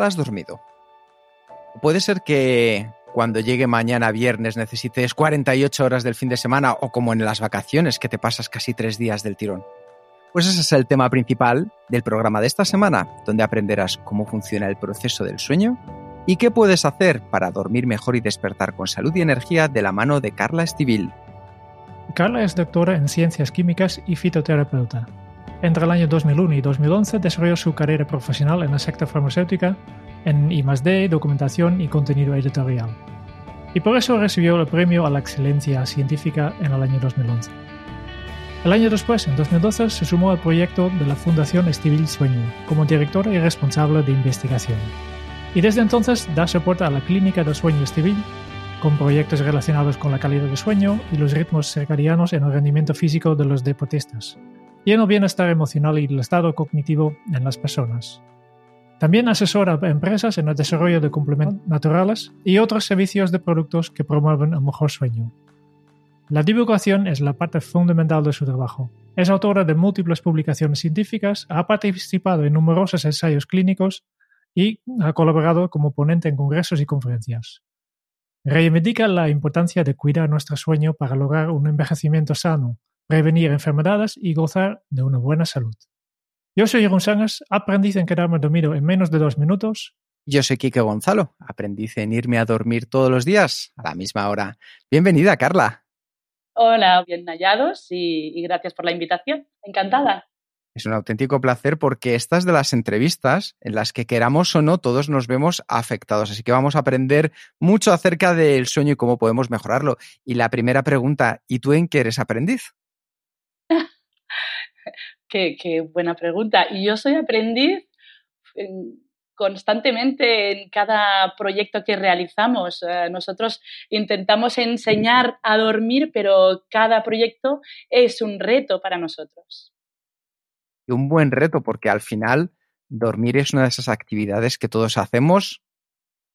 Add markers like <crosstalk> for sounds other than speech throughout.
has dormido? Puede ser que cuando llegue mañana viernes necesites 48 horas del fin de semana o como en las vacaciones que te pasas casi tres días del tirón. Pues ese es el tema principal del programa de esta semana, donde aprenderás cómo funciona el proceso del sueño y qué puedes hacer para dormir mejor y despertar con salud y energía de la mano de Carla Estivil. Carla es doctora en ciencias químicas y fitoterapeuta. Entre el año 2001 y 2011 desarrolló su carrera profesional en la sector farmacéutica, en I+D, documentación y contenido editorial. Y por eso recibió el premio a la excelencia científica en el año 2011. El año después, en 2012, se sumó al proyecto de la Fundación Estivil Sueño como directora y responsable de investigación. Y desde entonces da soporte a la Clínica del Sueño Estivil con proyectos relacionados con la calidad del sueño y los ritmos circadianos en el rendimiento físico de los deportistas, el bienestar emocional y el estado cognitivo en las personas. También asesora a empresas en el desarrollo de complementos naturales y otros servicios de productos que promueven el mejor sueño. La divulgación es la parte fundamental de su trabajo. Es autora de múltiples publicaciones científicas, ha participado en numerosos ensayos clínicos y ha colaborado como ponente en congresos y conferencias. Reivindica la importancia de cuidar nuestro sueño para lograr un envejecimiento sano, prevenir enfermedades y gozar de una buena salud. Yo soy Jeroen Sangas, aprendiz en quedarme dormido en menos de dos minutos. Yo soy Quique Gonzalo, aprendiz en irme a dormir todos los días a la misma hora. Bienvenida, Carla. Hola, bien hallados y, y gracias por la invitación. Encantada. Es un auténtico placer porque estas de las entrevistas en las que queramos o no todos nos vemos afectados. Así que vamos a aprender mucho acerca del sueño y cómo podemos mejorarlo. Y la primera pregunta, ¿y tú en qué eres aprendiz? <laughs> qué, buena pregunta. Y yo soy aprendiz en, constantemente en cada proyecto que realizamos. Eh, nosotros intentamos enseñar a dormir, pero cada proyecto es un reto para nosotros. Y un buen reto porque al final dormir es una de esas actividades que todos hacemos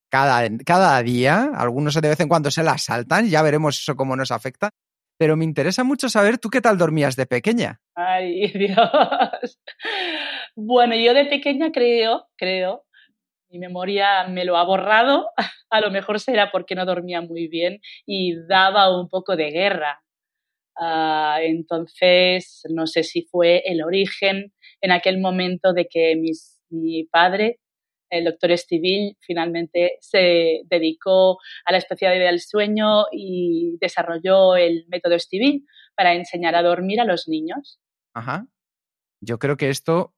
cada, cada día. Algunos de vez en cuando se las saltan, ya veremos eso cómo nos afecta pero me interesa mucho saber tú qué tal dormías de pequeña. Ay, <laughs> Dios. Bueno, yo de pequeña creo, creo, mi memoria me lo ha borrado, <laughs> a lo mejor será porque no dormía muy bien y daba un poco de guerra. Uh, entonces, no sé si fue el origen en aquel momento de que mi padre el doctor Estivil finalmente se dedicó a la especialidad del sueño y desarrolló el método Estivil para enseñar a dormir a los niños. Ajá. Yo creo que esto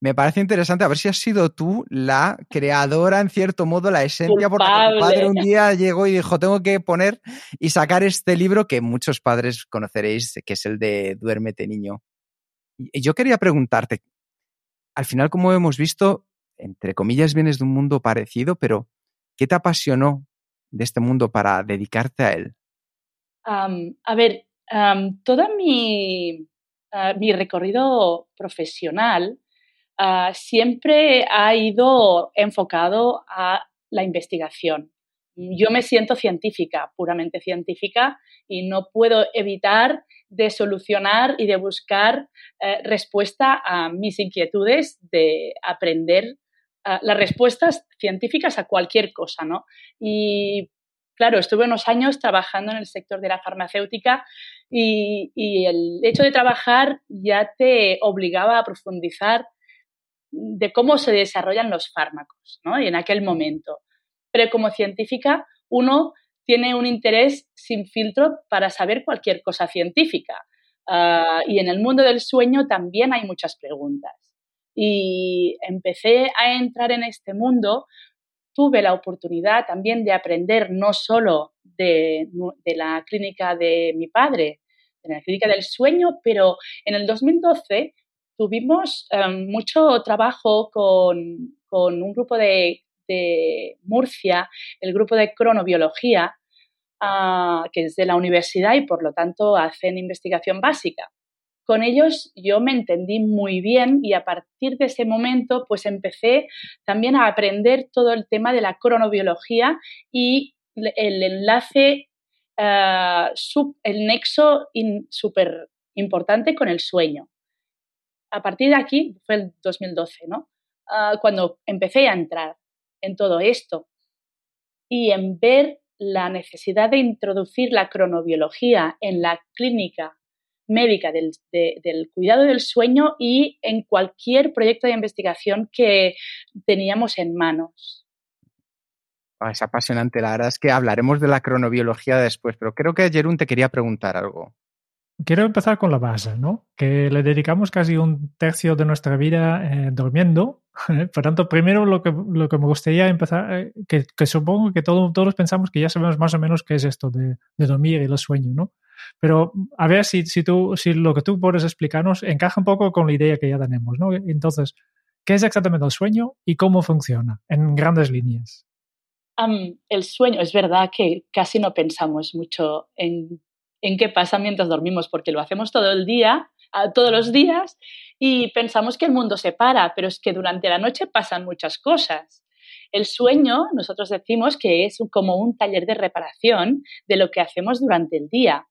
me parece interesante. A ver si has sido tú la creadora, en cierto modo, la esencia, porque tu padre un día llegó y dijo: Tengo que poner y sacar este libro que muchos padres conoceréis, que es el de Duérmete, niño. Y yo quería preguntarte, al final, como hemos visto, entre comillas, vienes de un mundo parecido, pero ¿qué te apasionó de este mundo para dedicarte a él? A ver, um, todo mi, mi, recorrido profesional uh, siempre ha ido enfocado a la investigación. Yo me siento científica, puramente científica, y no puedo evitar de solucionar y de buscar eh, respuesta a mis inquietudes de aprender las respuestas científicas a cualquier cosa, ¿no? Y claro, estuve unos años trabajando en el sector de la farmacéutica y, el hecho de trabajar ya te obligaba a profundizar de cómo se desarrollan los fármacos, ¿no? Y en aquel momento. Pero como científica, uno tiene un interés sin filtro para saber cualquier cosa científica. Uh, y en el mundo del sueño también hay muchas preguntas y empecé a entrar en este mundo tuve la oportunidad también de aprender no solo de, la clínica de mi padre, de la clínica del sueño, pero en el 2012 tuvimos em, mucho trabajo con, un grupo de, Murcia, el grupo de cronobiología, ah, que es de la universidad y por lo tanto hacen investigación básica con ellos yo me entendí muy bien y a partir de ese momento pues empecé también a aprender todo el tema de la cronobiología y el enlace, eh, el nexo súper importante con el sueño. A partir de aquí, fue el 2012, ¿no? Ah, cuando empecé a entrar en todo esto y en ver la necesidad de introducir la cronobiología en la clínica médica del, cuidado del sueño y en cualquier proyecto de investigación que teníamos en manos. Ah, es apasionante, la verdad es que hablaremos de la cronobiología después, pero creo que Jerún te quería preguntar algo. Quiero empezar con la base, ¿no? Que le dedicamos casi un tercio de nuestra vida eh, durmiendo. <laughs> Por tanto, primero lo que, lo que me gustaría empezar, eh, que, supongo que todos pensamos que ya sabemos más o menos qué es esto de, de dormir y el sueño, ¿no? Pero a ver si, si, tú, si lo que tú puedes explicarnos encaja un poco con la idea que ya tenemos, ¿no? Entonces, ¿qué es exactamente el sueño y cómo funciona en grandes líneas? el sueño, es verdad que casi no pensamos mucho en, en qué pasa mientras dormimos, porque lo hacemos todo el día, todos los días, y pensamos que el mundo se para, pero es que durante la noche pasan muchas cosas. El sueño, nosotros decimos que es como un taller de reparación de lo que hacemos durante el día.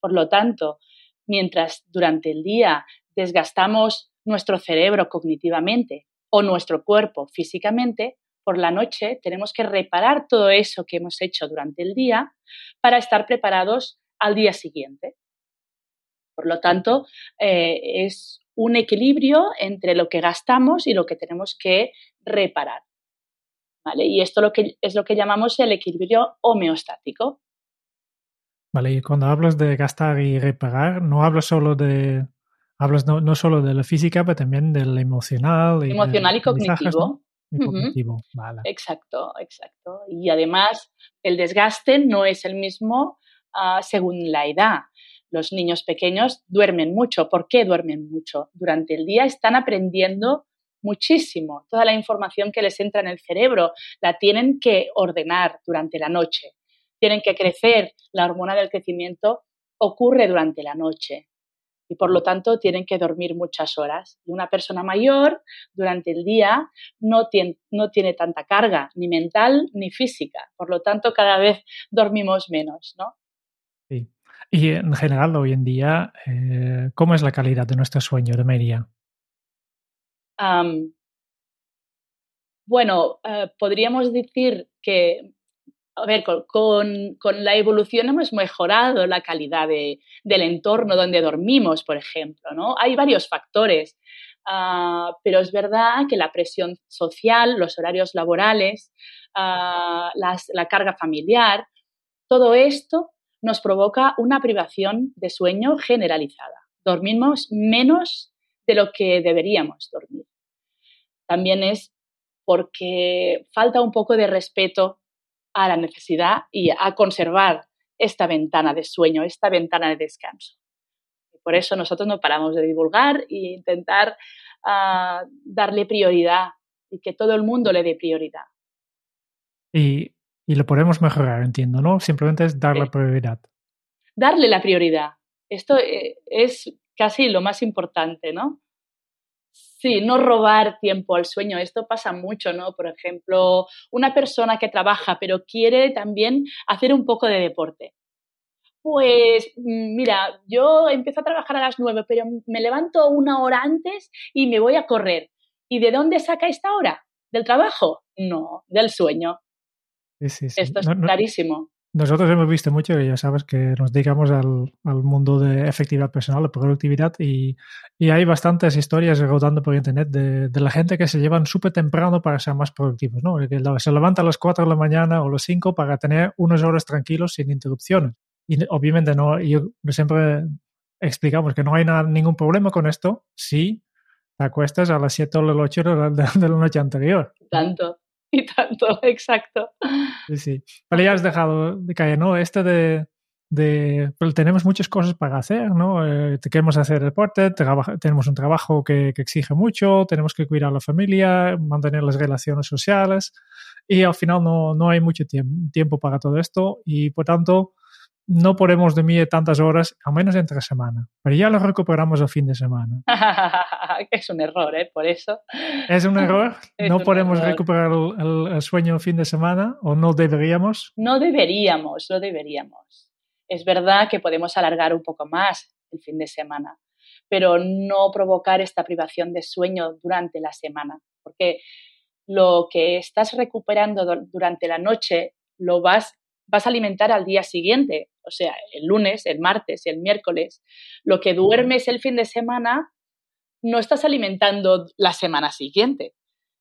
Por lo tanto, mientras durante el día desgastamos nuestro cerebro cognitivamente o nuestro cuerpo físicamente, por la noche tenemos que reparar todo eso que hemos hecho durante el día para estar preparados al día siguiente. Por lo tanto, eh, es un equilibrio entre lo que gastamos y lo que tenemos que reparar. Y esto es lo que llamamos el equilibrio homeostático. Vale, y cuando hablas de gastar y reparar, no hablas solo de hablas no, no solo de la física, pero también del emocional. Y emocional y cognitivo. Y cognitivo. Vale. Exacto, exacto. Y además, el desgaste no es el mismo ah, según la edad. Los niños pequeños duermen mucho. ¿Por qué duermen mucho? Durante el día están aprendiendo muchísimo. Toda la información que les entra en el cerebro la tienen que ordenar durante la noche tienen que crecer, la hormona del crecimiento ocurre durante la noche y por lo tanto tienen que dormir muchas horas. Y una persona mayor durante el día no tiene, no tiene tanta carga, ni mental ni física. Por lo tanto, cada vez dormimos menos, ¿no? Sí. Y en general, hoy en día, eh, ¿cómo es la calidad de nuestro sueño de media? bueno, eh, podríamos decir que a ver, con, la evolución hemos mejorado la calidad del entorno donde dormimos, por ejemplo, ¿no? Hay varios factores, ah, pero es verdad que la presión social, los horarios laborales, ah, la carga familiar, todo esto nos provoca una privación de sueño generalizada. Dormimos menos de lo que deberíamos dormir. También es porque falta un poco de respeto a la necesidad y a conservar esta ventana de sueño, esta ventana de descanso. por eso nosotros no paramos de divulgar e intentar ah, darle prioridad y que todo el mundo le dé prioridad. Y, lo podemos mejorar, entiendo, ¿no? Simplemente es darle prioridad. Darle la prioridad. Esto eh, es casi lo más importante, ¿no? Sí, no robar tiempo al sueño. Esto pasa mucho, ¿no? Por ejemplo, una persona que trabaja pero quiere también hacer un poco de deporte. Pues mm, mira, yo empiezo a trabajar a las nueve, pero me levanto una hora antes y me voy a correr. ¿Y de dónde saca esta hora? ¿Del trabajo? No, del sueño. Esto es clarísimo. Nosotros hemos visto mucho, ya sabes, que nos dedicamos al, mundo de efectividad personal, de productividad, y, hay bastantes historias rodando por internet de, la gente que se llevan súper temprano para ser más productivos, ¿no? Que se levanta a las 4 de la mañana o las 5 para tener unas horas tranquilos sin interrupciones. Y obviamente no, yo siempre explicamos que no hay ningún problema con esto si te acuestas a las 7 o las 8 de la, de la noche anterior. Tanto. <laughs> y tanto, exacto. Sí, sí. Pero ya has dejado de caer, ¿no? Este de, de pero tenemos muchas cosas para hacer, ¿no? Eh, queremos hacer deporte, tenemos un trabajo que, que, exige mucho, tenemos que cuidar a la familia, mantener las relaciones sociales y al final no, no hay mucho tiempo para todo esto y por tanto no podemos dormir tantas horas, al menos entre semana, pero ya lo recuperamos el fin de semana. <laughs> es un error, ¿eh? Por eso. ¿Es un error? <laughs> ¿No podemos recuperar el, el, sueño el fin de semana o no deberíamos? No deberíamos, no deberíamos. Es verdad que podemos alargar un poco más el fin de semana, pero no provocar esta privación de sueño durante la semana, porque lo que estás recuperando durante la noche lo vas, vas a alimentar al día siguiente, o sea, el lunes, el martes, el miércoles. Lo que duermes el fin de semana no estás alimentando la semana siguiente.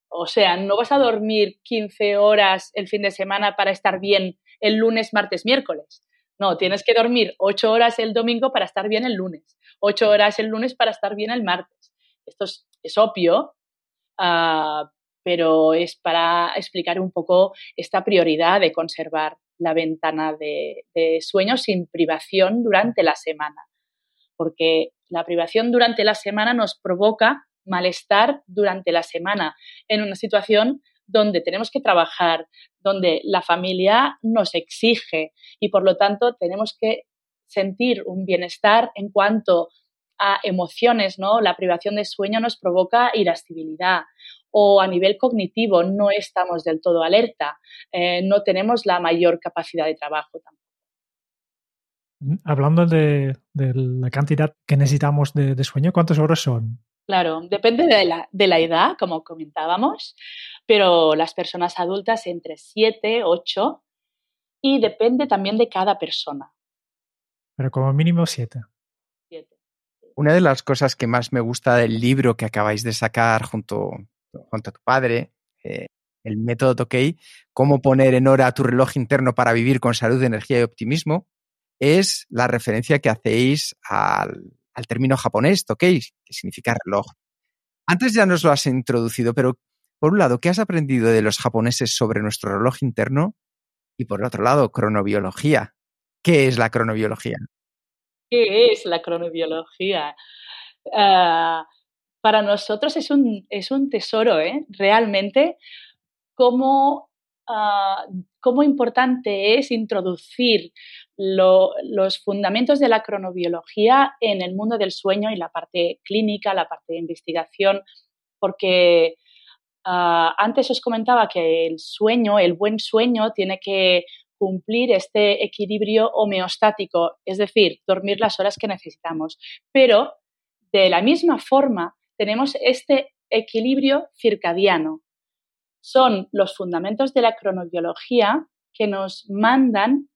O sea, no vas a dormir 15 horas el fin de semana para estar bien el lunes, martes, miércoles. No, tienes que dormir 8 horas el domingo para estar bien el lunes, 8 horas el lunes para estar bien el martes. Esto es, obvio, uh, pero es para explicar un poco esta prioridad de conservar la ventana de, sueño sin privación durante la semana, porque la privación durante la semana nos provoca malestar durante la semana en una situación donde tenemos que trabajar, donde la familia nos exige y por lo tanto tenemos que sentir un bienestar en cuanto a emociones, ¿no? La privación de sueño nos provoca irascibilidad o a nivel cognitivo no estamos del todo alerta, eh, no tenemos la mayor capacidad de trabajo tampoco. Hablando de, la cantidad que necesitamos de, sueño, ¿cuántas horas son? Claro, depende de la, de la, edad, como comentábamos, pero las personas adultas entre 7, 8 y depende también de cada persona. Pero como mínimo 7. Una de las cosas que más me gusta del libro que acabáis de sacar junto, junto a tu padre, eh, el método Tokei, cómo poner en hora tu reloj interno para vivir con salud, energía y optimismo, es la referencia que hacéis al, término japonés, Tokei, que significa reloj. Antes ya nos lo has introducido, pero por un lado, ¿qué has aprendido de los japoneses sobre nuestro reloj interno? Y por otro lado, cronobiología. ¿Qué es la cronobiología? ¿Qué es la cronobiología? Ah, para nosotros es un, es un tesoro, ¿eh? realmente, cómo, ah, cómo importante es introducir los fundamentos de la cronobiología en el mundo del sueño y la parte clínica, la parte de investigación, porque ah, antes os comentaba que el sueño, el buen sueño, tiene que cumplir este equilibrio homeostático, es decir, dormir las horas que necesitamos. Pero de la misma forma, tenemos este equilibrio circadiano. Son los fundamentos de la cronobiología que nos mandan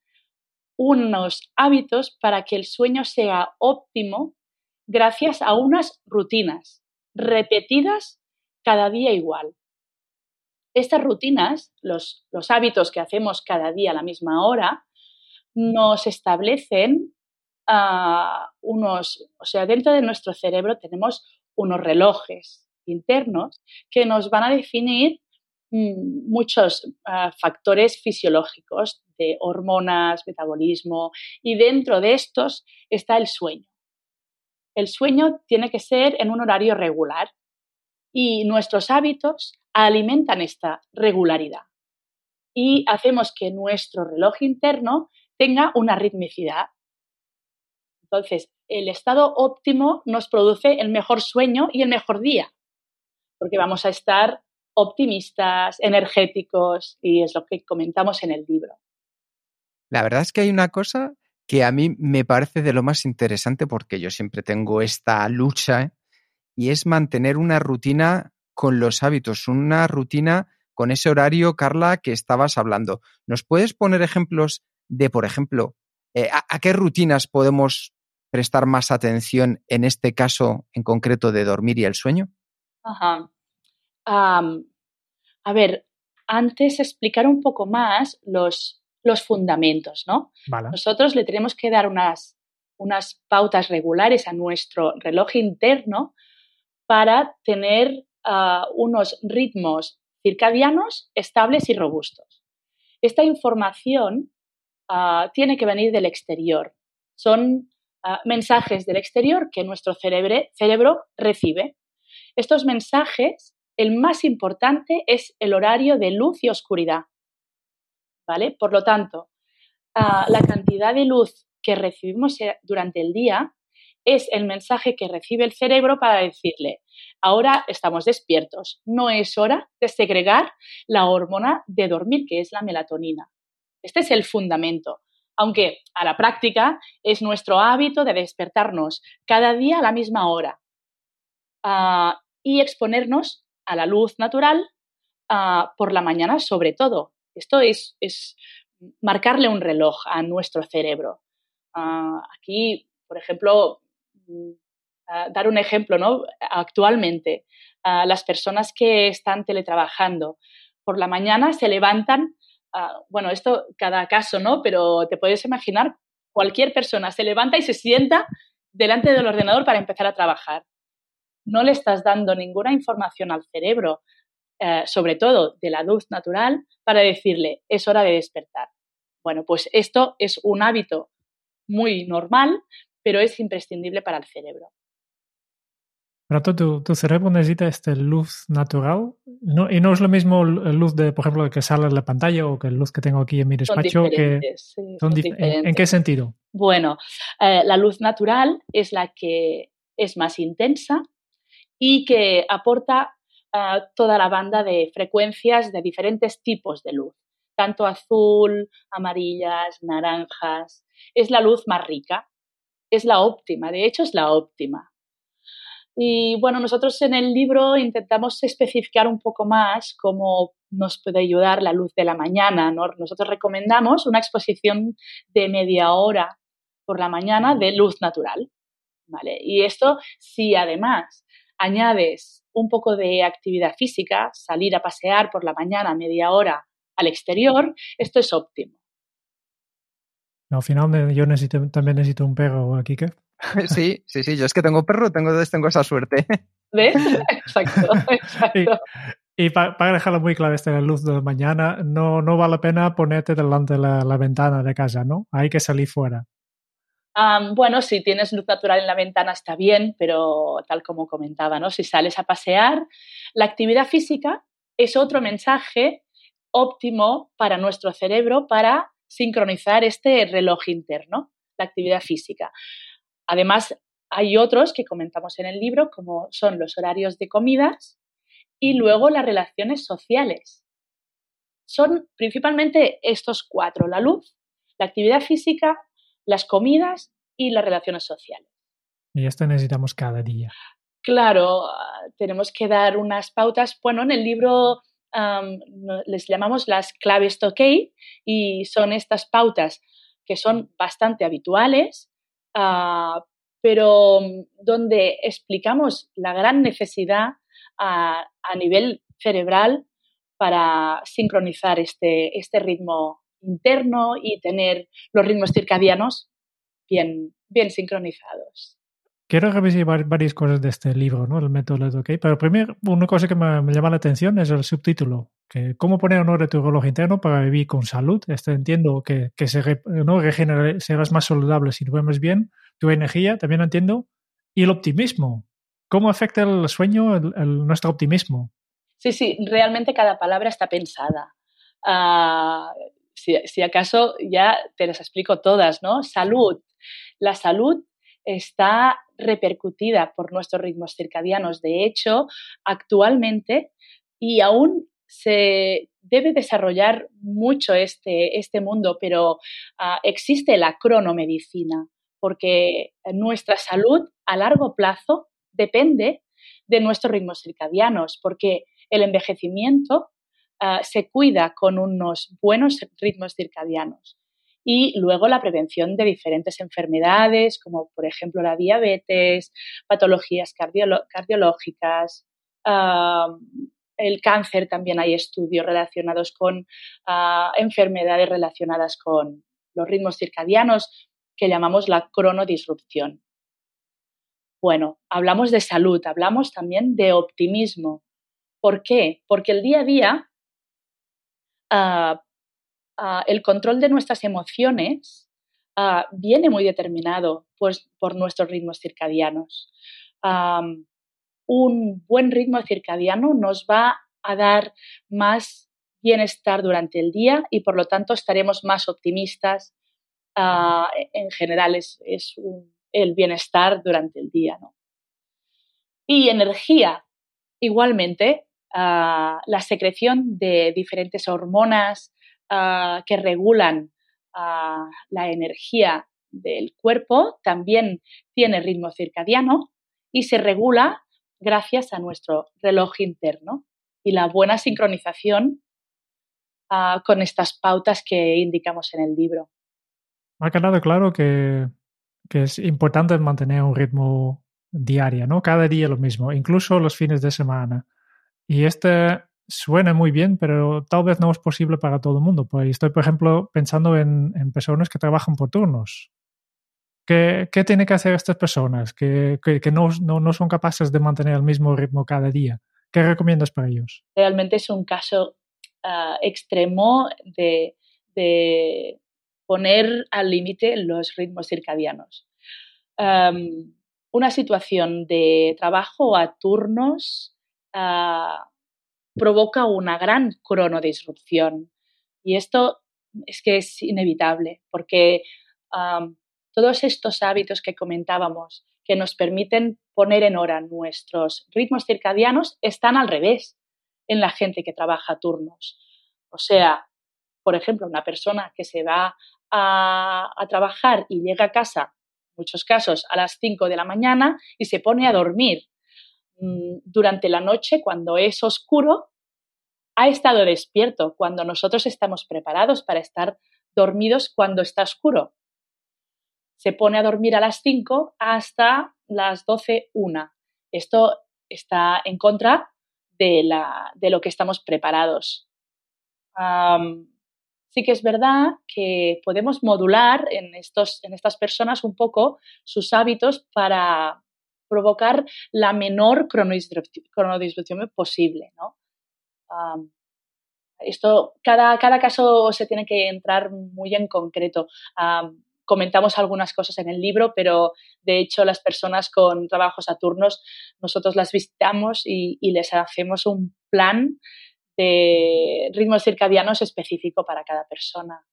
unos hábitos para que el sueño sea óptimo gracias a unas rutinas repetidas cada día igual. Estas rutinas, los, hábitos que hacemos cada día a la misma hora, nos establecen ah, unos, o sea, dentro de nuestro cerebro tenemos unos relojes internos que nos van a definir mm, muchos ah, factores fisiológicos de hormonas, metabolismo, y dentro de estos está el sueño. El sueño tiene que ser en un horario regular y nuestros hábitos alimentan esta regularidad y hacemos que nuestro reloj interno tenga una ritmicidad. Entonces, el estado óptimo nos produce el mejor sueño y el mejor día, porque vamos a estar optimistas, energéticos, y es lo que comentamos en el libro. La verdad es que hay una cosa que a mí me parece de lo más interesante porque yo siempre tengo esta lucha y es mantener una rutina con los hábitos, una rutina con ese horario, Carla, que estabas hablando. ¿Nos puedes poner ejemplos de, por ejemplo, eh, a, qué rutinas podemos prestar más atención en este caso en concreto de dormir y el sueño? Ajá. a ver, antes explicar un poco más los, los fundamentos, ¿no? Nosotros le tenemos que dar unas, unas pautas regulares a nuestro reloj interno para tener ah, unos ritmos circadianos estables y robustos. Esta información ah, tiene que venir del exterior. Son mensajes del exterior que nuestro cerebro recibe. Estos mensajes, el más importante es el horario de luz y oscuridad. ¿Vale? Por lo tanto, la cantidad de luz que recibimos eh, durante el día es el mensaje que recibe el cerebro para decirle, ahora estamos despiertos, no es hora de segregar la hormona de dormir, que es la melatonina. Este es el fundamento, aunque a la práctica es nuestro hábito de despertarnos cada día a la misma hora ah, y exponernos a la luz natural ah, por la mañana sobre todo. Esto es, marcarle un reloj a nuestro cerebro. Ah, aquí, por ejemplo, Mm, dar un ejemplo, ¿no? Actualmente, las personas que están teletrabajando por la mañana se levantan, bueno, esto cada caso, ¿no? Pero te puedes imaginar, cualquier persona se levanta y se sienta delante del ordenador para empezar a trabajar. No le estás dando ninguna información al cerebro, eh, sobre todo de la luz natural, para decirle, es hora de despertar. Bueno, pues esto es un hábito muy normal, pero es imprescindible para el cerebro. Pero tu, tu cerebro necesita esta luz natural no, y no es lo mismo la luz de, por ejemplo, que sale en la pantalla o que la luz que tengo aquí en mi despacho. que son ¿En, qué sentido? Bueno, eh, la luz natural es la que es más intensa y que aporta eh, toda la banda de frecuencias de diferentes tipos de luz, tanto azul, amarillas, naranjas. Es la luz más rica es la óptima, de hecho es la óptima. Y bueno, nosotros en el libro intentamos especificar un poco más cómo nos puede ayudar la luz de la mañana. Nosotros recomendamos una exposición de media hora por la mañana de luz natural. ¿vale? Y esto, si además añades un poco de actividad física, salir a pasear por la mañana media hora al exterior, esto es óptimo al final yo también necesito un perro aquí, ¿qué? <laughs> Sí, sí, sí, yo es que tengo perro, tengo, tengo esa suerte. <laughs> ¿Ves? Exacto, <laughs> Y, para, dejarlo muy claro, esta luz de la mañana, no, no vale la pena ponerte delante de la, ventana de casa, ¿no? Hay que salir fuera. bueno, si tienes luz natural en la ventana está bien, pero tal como comentaba, ¿no? Si sales a pasear, la actividad física es otro mensaje óptimo para nuestro cerebro para sincronizar este reloj interno, la actividad física. Además, hay otros que comentamos en el libro, como son los horarios de comidas y luego las relaciones sociales. Son principalmente estos cuatro, la luz, la actividad física, las comidas y las relaciones sociales. Y esto necesitamos cada día. Claro, tenemos que dar unas pautas. Bueno, en el libro les llamamos las claves Tokay y son estas pautas que son bastante habituales, ah, pero mm, donde explicamos la gran necesidad a, nivel cerebral para sincronizar este, este ritmo interno y tener los ritmos circadianos bien, bien sincronizados. Quiero revisar varias cosas de este libro, ¿no? El método de OK. Pero primero, una cosa que me, llama la atención es el subtítulo. Que ¿Cómo poner en orden tu reloj interno para vivir con salud? Este entiendo que, que se, ¿no? serás más saludable si duermes bien. Tu energía, también entiendo. Y el optimismo. ¿Cómo afecta el sueño el, nuestro optimismo? Sí, sí, realmente cada palabra está pensada. Ah, si, si acaso ya te las explico todas, ¿no? Salud. La salud está repercutida por nuestros ritmos circadianos. De hecho, actualmente y aún se debe desarrollar mucho este, este mundo, pero ah, existe la cronomedicina, porque nuestra salud a largo plazo depende de nuestros ritmos circadianos, porque el envejecimiento ah, se cuida con unos buenos ritmos circadianos y luego la prevención de diferentes enfermedades, como por ejemplo la diabetes, patologías cardiológicas, el cáncer, también hay estudios relacionados con ah, enfermedades relacionadas con los ritmos circadianos que llamamos la cronodisrupción. Bueno, hablamos de salud, hablamos también de optimismo. ¿Por qué? Porque el día a día, ah, el control de nuestras emociones viene muy determinado pues, por nuestros ritmos circadianos. un buen ritmo circadiano nos va a dar más bienestar durante el día y por lo tanto estaremos más optimistas. en general es, el bienestar durante el día. Y energía, igualmente, la secreción de diferentes hormonas que regulan la energía del cuerpo también tiene ritmo circadiano y se regula gracias a nuestro reloj interno y la buena sincronización con estas pautas que indicamos en el libro. Ha quedado claro que, que es importante mantener un ritmo diario, ¿no? Cada día lo mismo, incluso los fines de semana. Y este suena muy bien, pero tal vez no es posible para todo el mundo. Pues estoy, por ejemplo, pensando en, personas que trabajan por turnos. ¿Qué, qué tienen que hacer estas personas que, no, son capaces de mantener el mismo ritmo cada día? ¿Qué recomiendas para ellos? Realmente es un caso ah, extremo de, de, poner al límite los ritmos circadianos. una situación de trabajo a turnos Ah, provoca una gran cronodisrupción. Y esto es que es inevitable, porque todos estos hábitos que comentábamos, que nos permiten poner en hora nuestros ritmos circadianos, están al revés en la gente que trabaja turnos. O sea, por ejemplo, una persona que se va a, a trabajar y llega a casa, en muchos casos, a las 5 de la mañana y se pone a dormir durante la noche, cuando es oscuro, ha estado despierto cuando nosotros estamos preparados para estar dormidos cuando está oscuro. Se pone a dormir a las 5 hasta las 12, 1. Esto está en contra de, la, de lo que estamos preparados. sí que es verdad que podemos modular en, estos, en estas personas un poco sus hábitos para, provocar la menor cronodisrupción posible. ¿no? esto, cada, cada, caso se tiene que entrar muy en concreto. comentamos algunas cosas en el libro, pero de hecho las personas con trabajos a turnos, nosotros las visitamos y, y les hacemos un plan de ritmos circadianos específico para cada persona.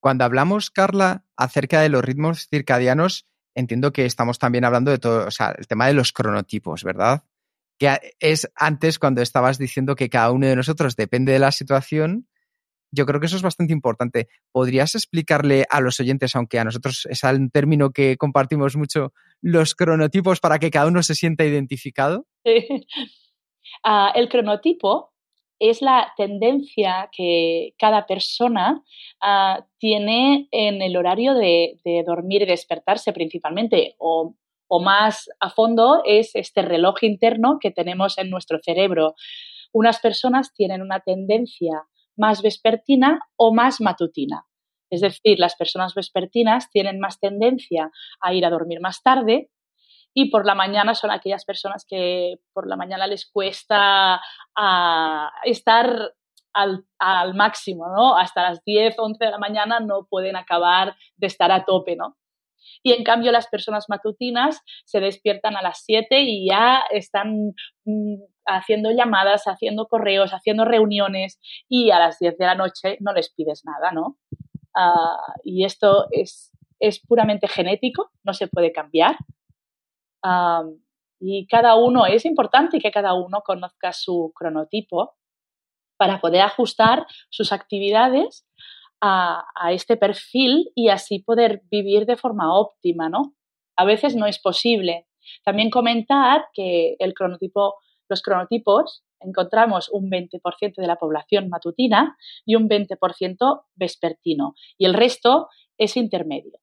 Cuando hablamos, Carla, acerca de los ritmos circadianos, entiendo que estamos también hablando de todo, o sea, el tema de los cronotipos, ¿verdad? Que es antes cuando estabas diciendo que cada uno de nosotros depende de la situación. Yo creo que eso es bastante importante. ¿Podrías explicarle a los oyentes, aunque a nosotros es un término que compartimos mucho, los cronotipos para que cada uno se sienta identificado? <laughs> Ah, el cronotipo es la tendencia que cada persona ah, tiene en el horario de, dormir y despertarse principalmente, o, más a fondo es este reloj interno que tenemos en nuestro cerebro. Unas personas tienen una tendencia más vespertina o más matutina. Es decir, las personas vespertinas tienen más tendencia a ir a dormir más tarde y por la mañana son aquellas personas que por la mañana les cuesta ah, estar al, máximo, ¿no? Hasta las 10, 11 de la mañana no pueden acabar de estar a tope, ¿no? Y en cambio las personas matutinas se despiertan a las 7 y ya están mm, haciendo llamadas, haciendo correos, haciendo reuniones y a las 10 de la noche no les pides nada, ¿no? Ah, y esto es, es puramente genético, no se puede cambiar y cada uno, es importante que cada uno conozca su cronotipo para poder ajustar sus actividades a, este perfil y así poder vivir de forma óptima, ¿no? A veces no es posible. También comentar que el cronotipo, los cronotipos encontramos un 20% de la población matutina y un 20% vespertino y el resto es intermedio.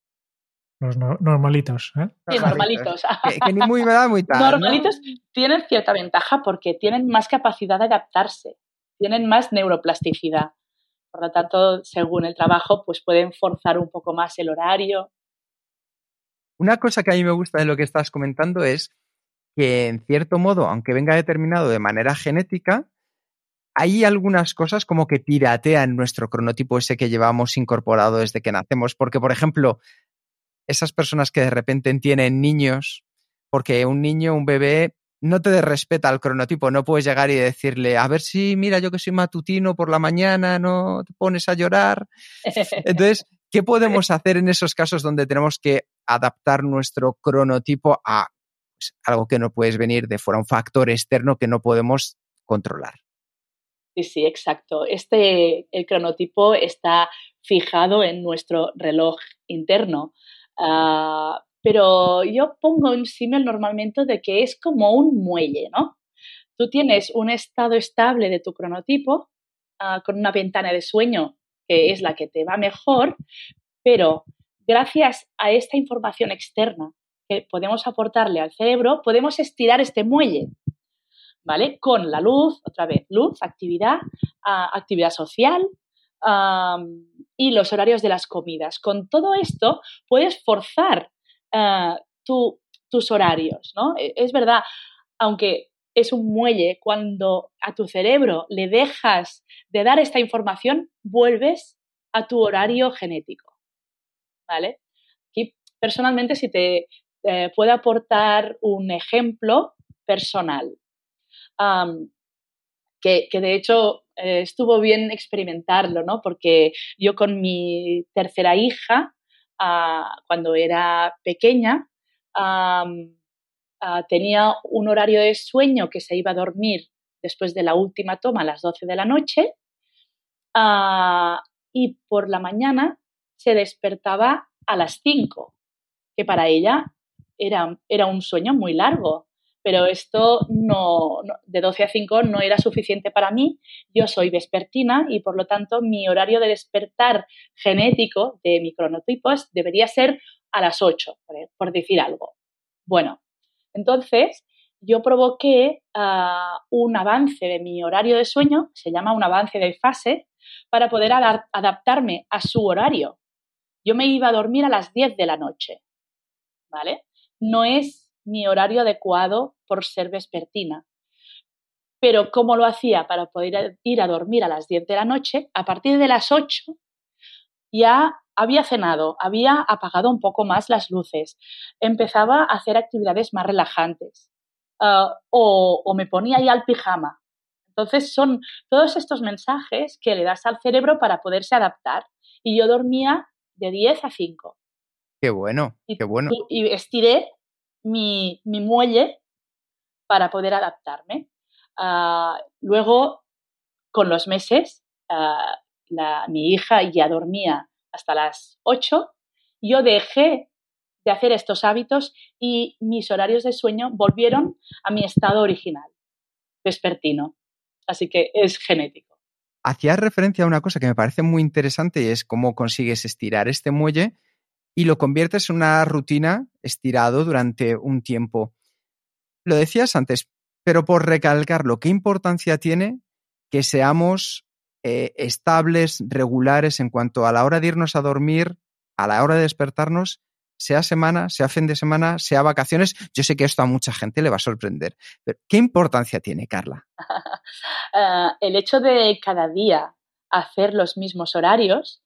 Los normalitos, ¿eh? Sí, normalitos. que, ni muy verdad, muy tal. Normalitos tienen cierta ventaja porque tienen más capacidad de adaptarse, tienen más neuroplasticidad. Por lo tanto, según el trabajo, pues pueden forzar un poco más el horario. Una cosa que a mí me gusta de lo que estás comentando es que, en cierto modo, aunque venga determinado de manera genética, hay algunas cosas como que piratean nuestro cronotipo ese que llevamos incorporado desde que nacemos. Porque, por ejemplo, esas personas que de repente tienen niños, porque un niño, un bebé, no te respeta el cronotipo, no puedes llegar y decirle, a ver si, mira, yo que soy matutino por la mañana, no te pones a llorar. <laughs> Entonces, ¿qué podemos hacer en esos casos donde tenemos que adaptar nuestro cronotipo a pues, algo que no puedes venir de fuera, un factor externo que no podemos controlar? Sí, sí, exacto. Este, el cronotipo está fijado en nuestro reloj interno. Ah, pero yo pongo un símil normalmente de que es como un muelle, ¿no? Tú tienes un estado estable de tu cronotipo ah, con una ventana de sueño que es la que te va mejor, pero gracias a esta información externa que podemos aportarle al cerebro, podemos estirar este muelle. ¿vale? Con la luz, otra vez, luz, actividad, ah, actividad social y los horarios de las comidas. Con todo esto puedes forzar ah, tus horarios, ¿no? E, es verdad, aunque es un muelle, cuando a tu cerebro le dejas de dar esta información, vuelves a tu horario genético, ¿vale? Y personalmente, si te eh, puedo aportar un ejemplo personal, que, de hecho eh, estuvo bien experimentarlo, ¿no? Porque yo con mi tercera hija, ah, cuando era pequeña, ah, tenía un horario de sueño que se iba a dormir después de la última toma a las 12 de la noche ah, y por la mañana se despertaba a las 5, que para ella era, era un sueño muy largo pero esto no, de 12 a 5 no era suficiente para mí. Yo soy vespertina y por lo tanto mi horario de despertar genético de mi cronotipos debería ser a las 8, por, decir algo. Bueno, entonces yo provoqué ah, un avance de mi horario de sueño, se llama un avance de fase, para poder adaptarme a su horario. Yo me iba a dormir a las 10 de la noche, ¿vale? No es mi horario adecuado por ser vespertina. Pero ¿cómo lo hacía para poder ir a dormir a las 10 de la noche? A partir de las 8 ya había cenado, había apagado un poco más las luces, empezaba a hacer actividades más relajantes ah, o, o me ponía ahí al pijama. Entonces son todos estos mensajes que le das al cerebro para poderse adaptar. Y yo dormía de 10 a 5. Qué bueno, qué bueno. Y estiré mi, muelle para poder adaptarme. Ah, luego, con los meses, ah, mi hija ya dormía hasta las 8, yo dejé de hacer estos hábitos y mis horarios de sueño volvieron a mi estado original, vespertino. Así que es genético. Hacías referencia a una cosa que me parece muy interesante y es cómo consigues estirar este muelle y lo conviertes en una rutina estirado durante un tiempo. Lo decías antes, pero por recalcarlo, ¿qué importancia tiene que seamos eh, estables, regulares en cuanto a la hora de irnos a dormir, a la hora de despertarnos, sea semana, sea fin de semana, sea vacaciones? Yo sé que esto a mucha gente le va a sorprender. Pero ¿Qué importancia tiene, Carla? <laughs> Ah, el hecho de cada día hacer los mismos horarios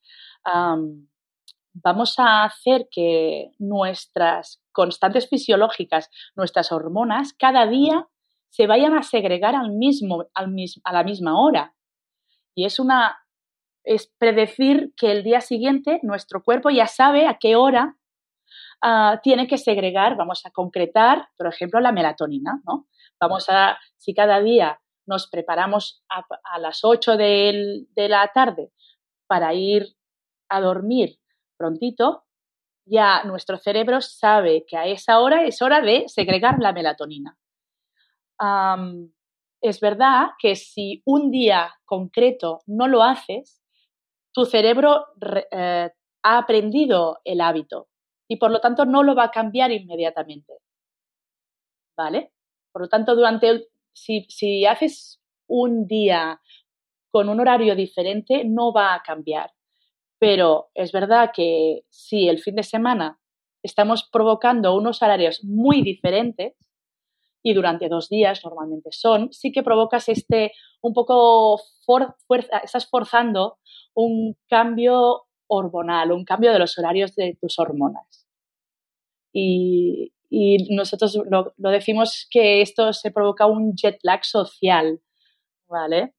vamos a hacer que nuestras constantes fisiológicas, nuestras hormonas, cada día se vayan a segregar al mismo, a la misma hora. Y es una es predecir que el día siguiente nuestro cuerpo ya sabe a qué hora ah, tiene que segregar, vamos a concretar, por ejemplo, la melatonina, ¿no? Vamos a, si cada día nos preparamos a, las 8 de la tarde para ir a dormir prontito, ya nuestro cerebro sabe que a esa hora es hora de segregar la melatonina. es verdad que si un día concreto no lo haces, tu cerebro eh, ha aprendido el hábito y por lo tanto no lo va a cambiar inmediatamente. ¿Vale? Por lo tanto, durante si, si haces un día con un horario diferente, no va a cambiar. Pero es verdad que si el fin de semana estamos provocando unos salarios muy diferentes, y durante dos días normalmente son, sí que provocas este un poco fuerza, estás forzando un cambio hormonal, un cambio de los horarios de tus hormonas. Y, nosotros lo, lo, decimos que esto se provoca un jet lag social, ¿vale?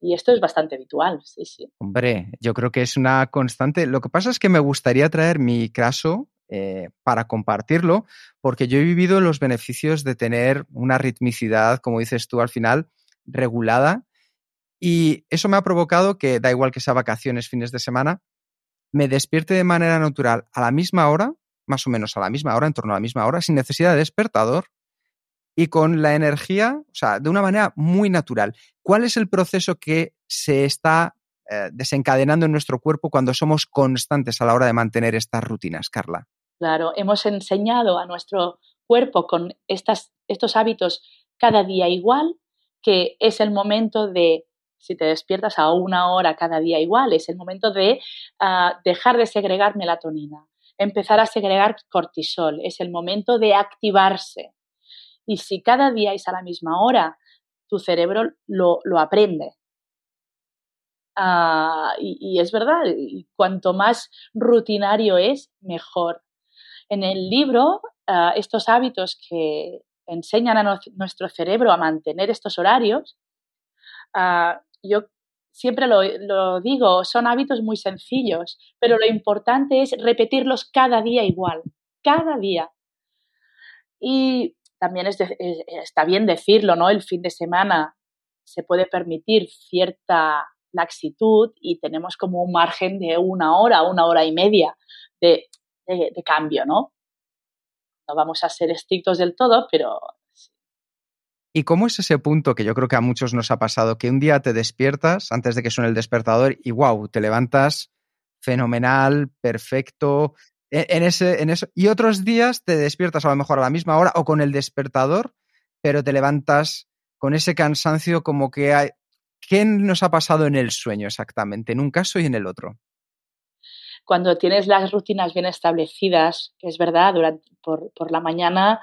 Y esto es bastante habitual, sí, sí. Hombre, yo creo que es una constante. Lo que pasa es que me gustaría traer mi caso eh, para compartirlo, porque yo he vivido los beneficios de tener una ritmicidad, como dices tú al final, regulada. Y eso me ha provocado que, da igual que sea vacaciones, fines de semana, me despierte de manera natural a la misma hora, más o menos a la misma hora, en torno a la misma hora, sin necesidad de despertador y con la energía, o sea, de una manera muy natural. ¿Cuál es el proceso que se está eh, desencadenando en nuestro cuerpo cuando somos constantes a la hora de mantener estas rutinas, Carla? Claro, hemos enseñado a nuestro cuerpo con estas, estos hábitos cada día igual, que es el momento de, si te despiertas a una hora cada día igual, es el momento de ah, dejar de segregar melatonina, empezar a segregar cortisol, es el momento de activarse. Y si cada día es a la misma hora, tu cerebro lo, aprende. Ah, y, es verdad, cuanto más rutinario es, mejor. En el libro, ah, estos hábitos que enseñan a nuestro cerebro a mantener estos horarios, ah, yo siempre lo, digo, son hábitos muy sencillos, pero lo importante es repetirlos cada día igual, cada día. Y también está bien decirlo, ¿no? El fin de semana se puede permitir cierta laxitud y tenemos como un margen de una hora, una hora y media de de, cambio, ¿no? No vamos a ser estrictos del todo, pero ¿Y cómo es ese punto que yo creo que a muchos nos ha pasado? Que un día te despiertas antes de que suene el despertador y wow, te levantas fenomenal, perfecto. E, en, ese, en eso. Y otros días te despiertas a lo mejor a la misma hora o con el despertador, pero te levantas con ese cansancio como que hay. ¿Qué nos ha pasado en el sueño exactamente? En un caso y en el otro cuando tienes las rutinas bien establecidas, que es verdad, durante, por, la mañana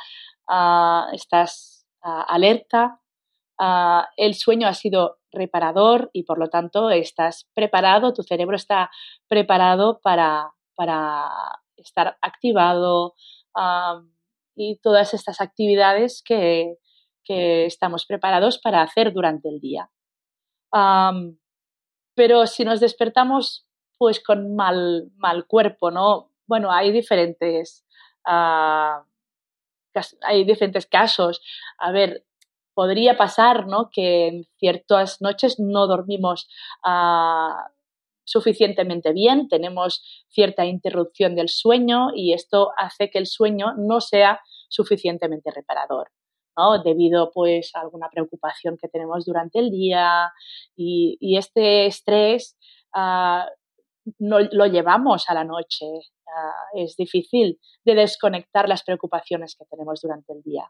ah, estás ah, alerta, ah, el sueño ha sido reparador y por lo tanto estás preparado, tu cerebro está preparado para, para estar activado y todas estas actividades que, estamos preparados para hacer durante el día. pero si nos despertamos pues con mal, mal cuerpo, ¿no? Bueno, hay diferentes, ah, hay diferentes casos. A ver, podría pasar, ¿no? Que en ciertas noches no dormimos ah, suficientemente bien, tenemos cierta interrupción del sueño y esto hace que el sueño no sea suficientemente reparador. debido pues a alguna preocupación que tenemos durante el día y, este estrés ah, no, lo llevamos a la noche. Uh, es difícil de desconectar las preocupaciones que tenemos durante el día.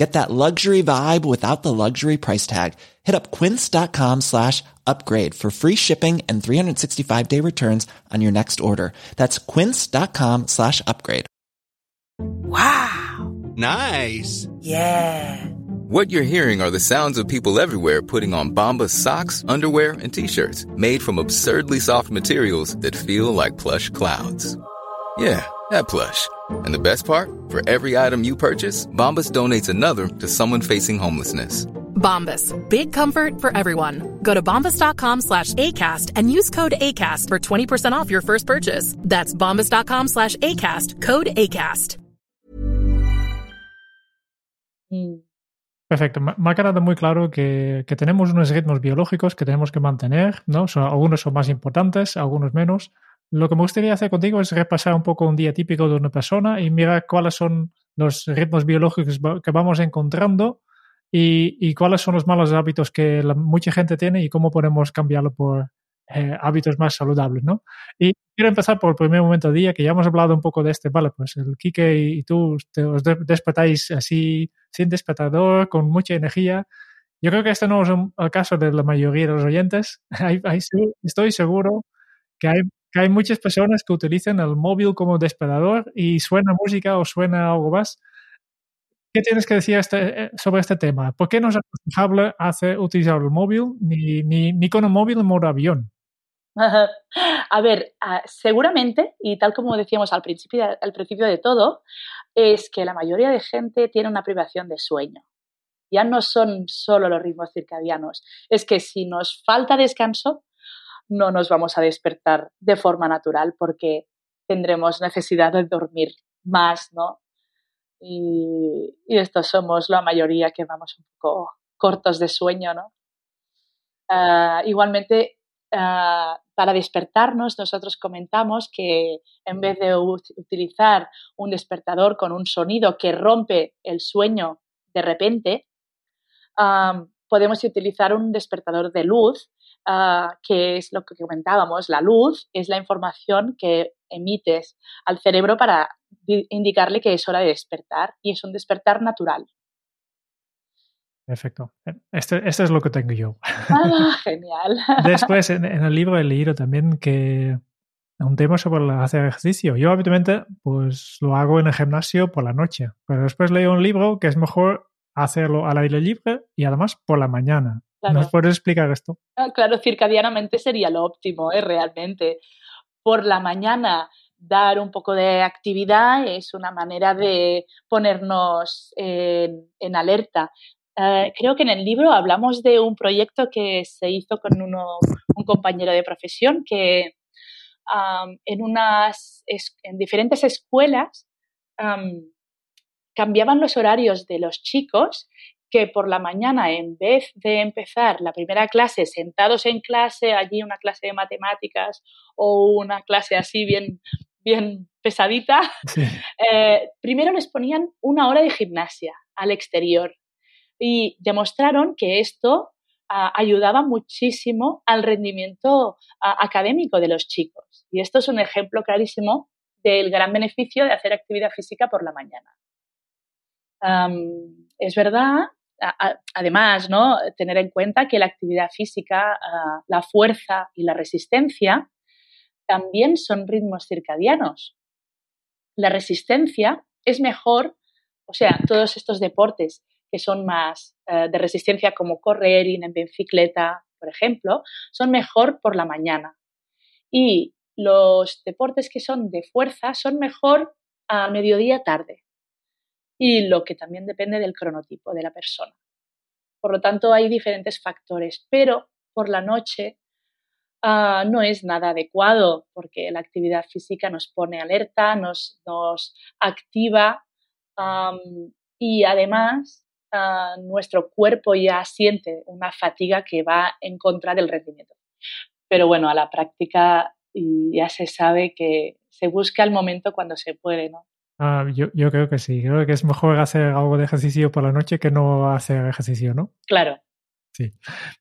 Get that luxury vibe without the luxury price tag. Hit up quince.com slash upgrade for free shipping and 365 day returns on your next order. That's quince.com slash upgrade. Wow. Nice. Yeah. What you're hearing are the sounds of people everywhere putting on Bombas socks, underwear, and t-shirts made from absurdly soft materials that feel like plush clouds. Yeah, that plush. And the best part, for every item you purchase, Bombas donates another to someone facing homelessness. Bombas, big comfort for everyone. Go to bombas.com slash ACAST and use code ACAST for 20% off your first purchase. That's bombas.com slash ACAST, code ACAST. Mm. Perfecto. Me ha quedado muy claro que, que tenemos unos ritmos biológicos que tenemos que mantener, ¿no? Son, algunos son más importantes, algunos menos. Lo que me gustaría hacer contigo es repasar un poco un día típico de una persona y mirar cuáles son los ritmos biológicos que vamos encontrando y, cuáles son los malos hábitos que mucha gente tiene y cómo podemos cambiarlo por eh, hábitos más saludables, ¿no? Y quiero empezar por el primer momento del día, que ya hemos hablado un poco de este, vale, pues el Kike y tú te, os despertáis así, sin despertador, con mucha energía. Yo creo que este no es el caso de la mayoría de los oyentes. <laughs> estoy seguro que hay, que hay muchas personas que utilizan el móvil como despertador y suena música o suena algo más. ¿Qué tienes que decir este, eh, sobre este tema? ¿Por qué no es aconsejable hacer, utilizar el móvil ni, ni, ni con el móvil en modo avión? <laughs> A ver, ah, seguramente, y tal como decíamos al principio, al principio de todo, es que la mayoría de gente tiene una privación de sueño. Ya no son solo los ritmos circadianos, es que si nos falta descanso, no nos vamos a despertar de forma natural porque tendremos necesidad de dormir más, ¿no? Y, y estos somos la mayoría que vamos un poco cortos de sueño, ¿no? Ah, igualmente, ah, para despertarnos, nosotros comentamos que en vez de utilizar un despertador con un sonido que rompe el sueño de repente, ah, podemos utilizar un despertador de luz, que es lo que comentábamos. La luz es la información que emites al cerebro para indicarle que es hora de despertar y es un despertar natural. Perfecto. Este, este es lo que tengo yo. Ah, <laughs> genial. Después, en, el libro he leído también que un tema sobre hacer ejercicio. Yo habitualmente pues lo hago en el gimnasio por la noche, pero después leo un libro que es mejor hacerlo al aire libre y además por la mañana. ¿Nos puedes explicar esto? Ah, claro, circadianamente sería lo óptimo, ¿eh? realmente. Por la mañana dar un poco de actividad es una manera de ponernos en, alerta. Eh, creo que en el libro hablamos de un proyecto que se hizo con un compañero de profesión que en, unas, en diferentes escuelas cambiaban los horarios de los chicos que por la mañana, en vez de empezar la primera clase sentados en clase, allí una clase de matemáticas o una clase así bien, bien pesadita, <laughs> eh, primero les ponían una hora de gimnasia al exterior y demostraron que esto ah, ayudaba muchísimo al rendimiento ah, académico de los chicos. Y esto es un ejemplo clarísimo del gran beneficio de hacer actividad física por la mañana. es verdad, además, ¿no? tener en cuenta que la actividad física, ah, la fuerza y la resistencia también son ritmos circadianos. La resistencia es mejor, o sea, todos estos deportes que son más eh, de resistencia como correr, ir en bicicleta, por ejemplo, son mejor por la mañana. Y los deportes que son de fuerza son mejor a mediodía tarde. Y lo que también depende del cronotipo de la persona. Por lo tanto, hay diferentes factores, pero por la noche ah, no es nada adecuado porque la actividad física nos pone alerta, nos, nos activa y además nuestro cuerpo ya siente una fatiga que va en contra del rendimiento. Pero bueno, a la práctica ya se sabe que se busca el momento cuando se puede, ¿no? Ah, yo, yo, creo que sí. Creo que es mejor hacer algo de ejercicio por la noche que no hacer ejercicio, ¿no? Claro. Sí.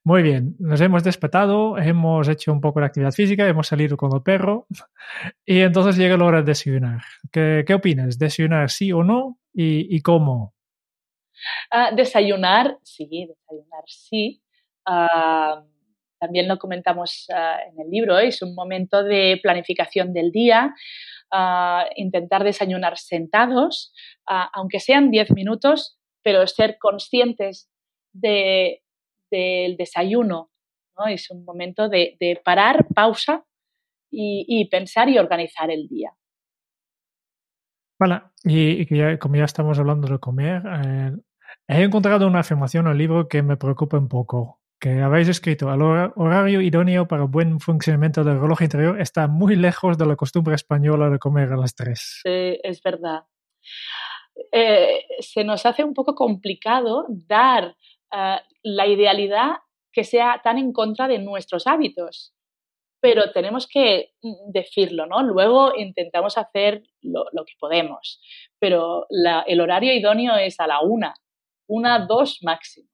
Muy bien. Nos hemos despertado, hemos hecho un poco de actividad física, hemos salido con el perro y entonces llega la hora de desayunar. ¿Qué, qué opinas? ¿Desayunar sí o no? ¿Y, y cómo? Ah, desayunar, sí, desayunar, sí. Ah, también lo comentamos ah, en el libro, es un momento de planificación del día, intentar desayunar sentados, aunque sean 10 minutos, pero ser conscientes de, del desayuno. ¿no? Es un momento de, parar, pausa y, pensar y organizar el día. Vale, y, como ya estamos hablando de comer, eh, He encontrado una afirmación en el libro que me preocupa un poco, que habéis escrito, el horario idóneo para buen funcionamiento del reloj interior está muy lejos de la costumbre española de comer a las tres. Sí, es verdad. Eh, se nos hace un poco complicado dar eh, la idealidad que sea tan en contra de nuestros hábitos, pero tenemos que mm, decirlo, ¿no? Luego intentamos hacer lo, que podemos, pero el horario idóneo es a la una, una, dos máximo.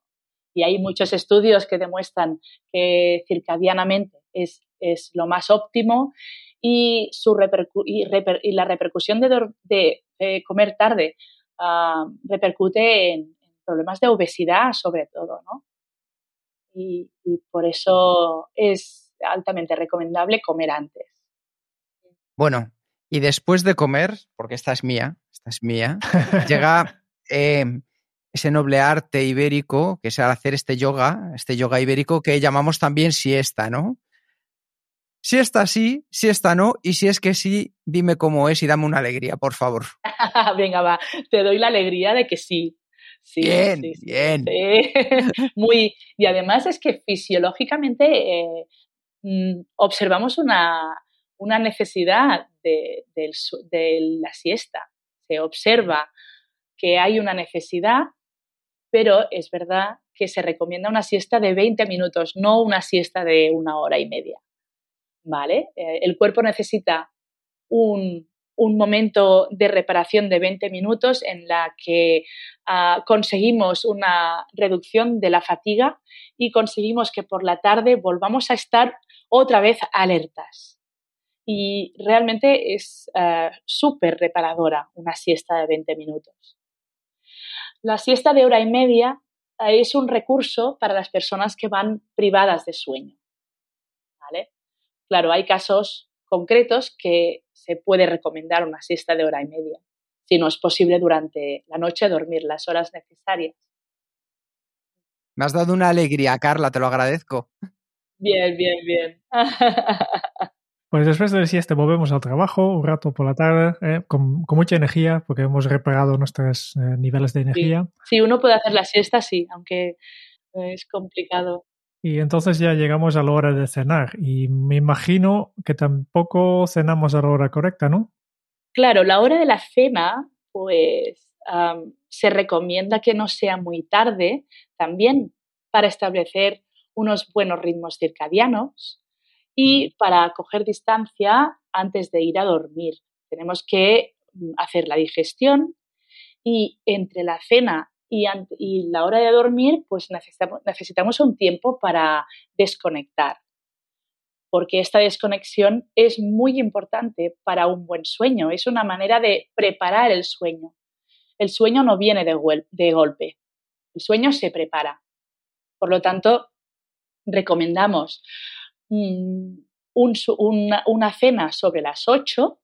Y hay muchos estudios que demuestran que circadianamente es es lo más óptimo y, su y, la repercusión de, comer tarde ah, repercute en, problemas de obesidad sobre todo, ¿no? Y, por eso es altamente recomendable comer antes. Bueno, y después de comer, porque esta es mía, esta es mía, llega <laughs> em, ese noble arte ibérico, que es hacer este yoga, este yoga ibérico que llamamos también siesta, ¿no? Si está sí, si está no, y si es que sí, dime cómo es y dame una alegría, por favor. <laughs> Venga, va, te doy la alegría de que sí. Sí, bien, bien. <laughs> Muy, y además es que fisiológicamente eh, mm, observamos una, necesidad de, la siesta. Se observa que hay una necesidad, pero es verdad que se recomienda una siesta de 20 minutos, no una siesta de una hora y media. ¿vale? Eh, el cuerpo necesita un, momento de reparación de 20 minutos en la que ah, conseguimos una reducción de la fatiga y conseguimos que por la tarde volvamos a estar otra vez alertas. Y realmente es ah, súper reparadora una siesta de 20 minutos. La siesta de hora y media es un recurso para las personas que van privadas de sueño. ¿vale? Claro, hay casos concretos que se puede recomendar una siesta de hora y media, si no es posible durante la noche dormir las horas necesarias. Me has dado una alegría, Carla, te lo agradezco. Bien, bien, bien. <laughs> Pues después de la siesta volvemos al trabajo un rato por la tarde, eh, con, mucha energía, porque hemos reparado nuestros eh, niveles de energía. sí, uno puede hacer la siesta, sí, aunque es complicado. Y entonces ya llegamos a la hora de cenar y me imagino que tampoco cenamos a la hora correcta, ¿no? Claro, la hora de la cena, pues se recomienda que no sea muy tarde, también para establecer unos buenos ritmos circadianos y para coger distancia antes de ir a dormir. Tenemos que mm, hacer la digestión y entre la cena y, la hora de dormir, pues necesitamos, un tiempo para desconectar, porque esta desconexión es muy importante para un buen sueño, es una manera de preparar el sueño. El sueño no viene de golpe, el sueño se prepara. Por lo tanto, recomendamos mm, una, cena sobre las 8,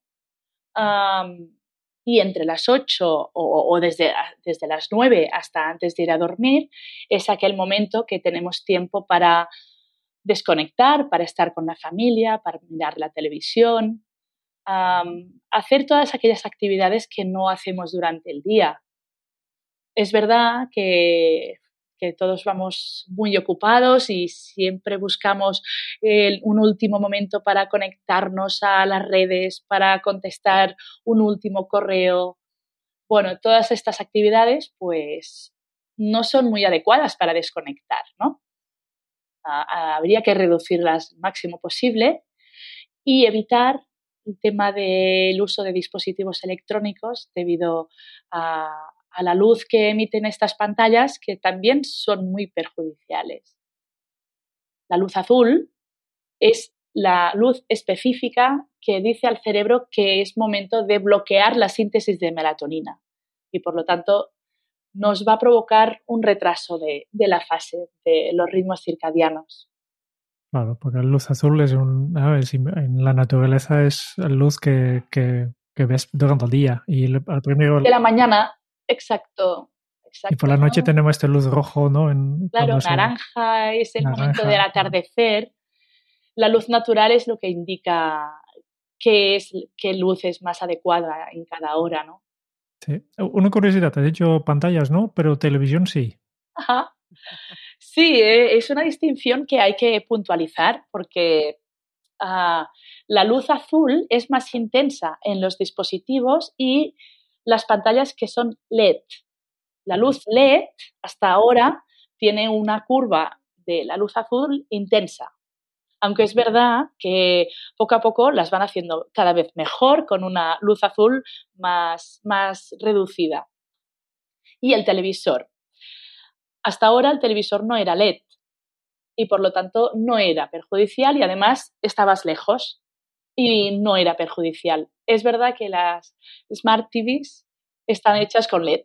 y entre las 8 o, desde, desde las 9 hasta antes de ir a dormir es aquel momento que tenemos tiempo para desconectar, para estar con la familia, para mirar la televisión, hacer todas aquellas actividades que no hacemos durante el día. Es verdad que que todos vamos muy ocupados y siempre buscamos un último momento para conectarnos a las redes, para contestar un último correo. Bueno, todas estas actividades pues no son muy adecuadas para desconectar, ¿no? habría que reducirlas máximo posible y evitar el tema del uso de dispositivos electrónicos debido a, a la luz que emiten estas pantallas que también son muy perjudiciales. La luz azul es la luz específica que dice al cerebro que es momento de bloquear la síntesis de melatonina y por lo tanto nos va a provocar un retraso de, la fase de los ritmos circadianos. Claro, porque la luz azul es un, en la naturaleza es la luz que, ves durante el día y al primero... De la mañana Exacto. y por la noche tenemos este luz rojo, ¿no? En, claro, naranja es el momento del atardecer. La luz natural es lo que indica qué, es, qué luz es más adecuada en cada hora, ¿no? Sí. Una curiosidad, has dicho pantallas, ¿no? Pero televisión sí. Ajá. Sí, eh, es una distinción que hay que puntualizar porque ah, la luz azul es más intensa en los dispositivos y las pantallas que son LED. La luz LED hasta ahora tiene una curva de la luz azul intensa, aunque es verdad que poco a poco las van haciendo cada vez mejor con una luz azul más, más reducida. Y el televisor. Hasta ahora el televisor no era LED. y por lo tanto no era perjudicial y además estabas lejos y no era perjudicial. Es verdad que las Smart TVs están hechas con LED,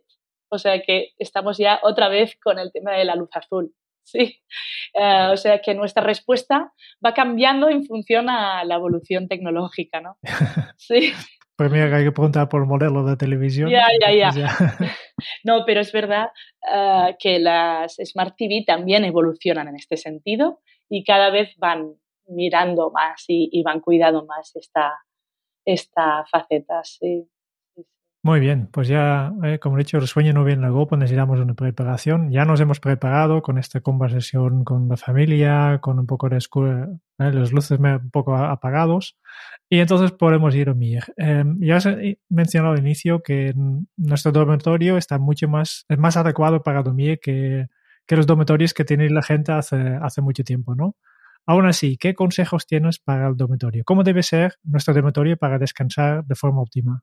o sea que estamos ya otra vez con el tema de la luz azul. <laughs> Sí, eh, o sea que nuestra respuesta va cambiando en función a la evolución tecnológica, ¿no? <laughs> Sí. Pues mira que hay que preguntar por el modelo de televisión. Ya, ya, ya. <laughs> no, pero es verdad eh, que las Smart TV también evolucionan en este sentido y cada vez van mirando más y, van cuidando más esta, esta faceta, sí. Muy bien, pues ya, eh, como he dicho, el sueño no viene luego, pues necesitamos una preparación. Ya nos hemos preparado con esta conversación con la familia, con un poco de eh, los luces un poco apagados, y entonces podemos ir a dormir. Eh, ya has mencionado al inicio que nuestro dormitorio está mucho más, es más adecuado para dormir que, que los dormitorios que tiene la gente hace, hace mucho tiempo, ¿no? Aún así, ¿qué consejos tienes para el dormitorio? ¿Cómo debe ser nuestro dormitorio para descansar de forma óptima?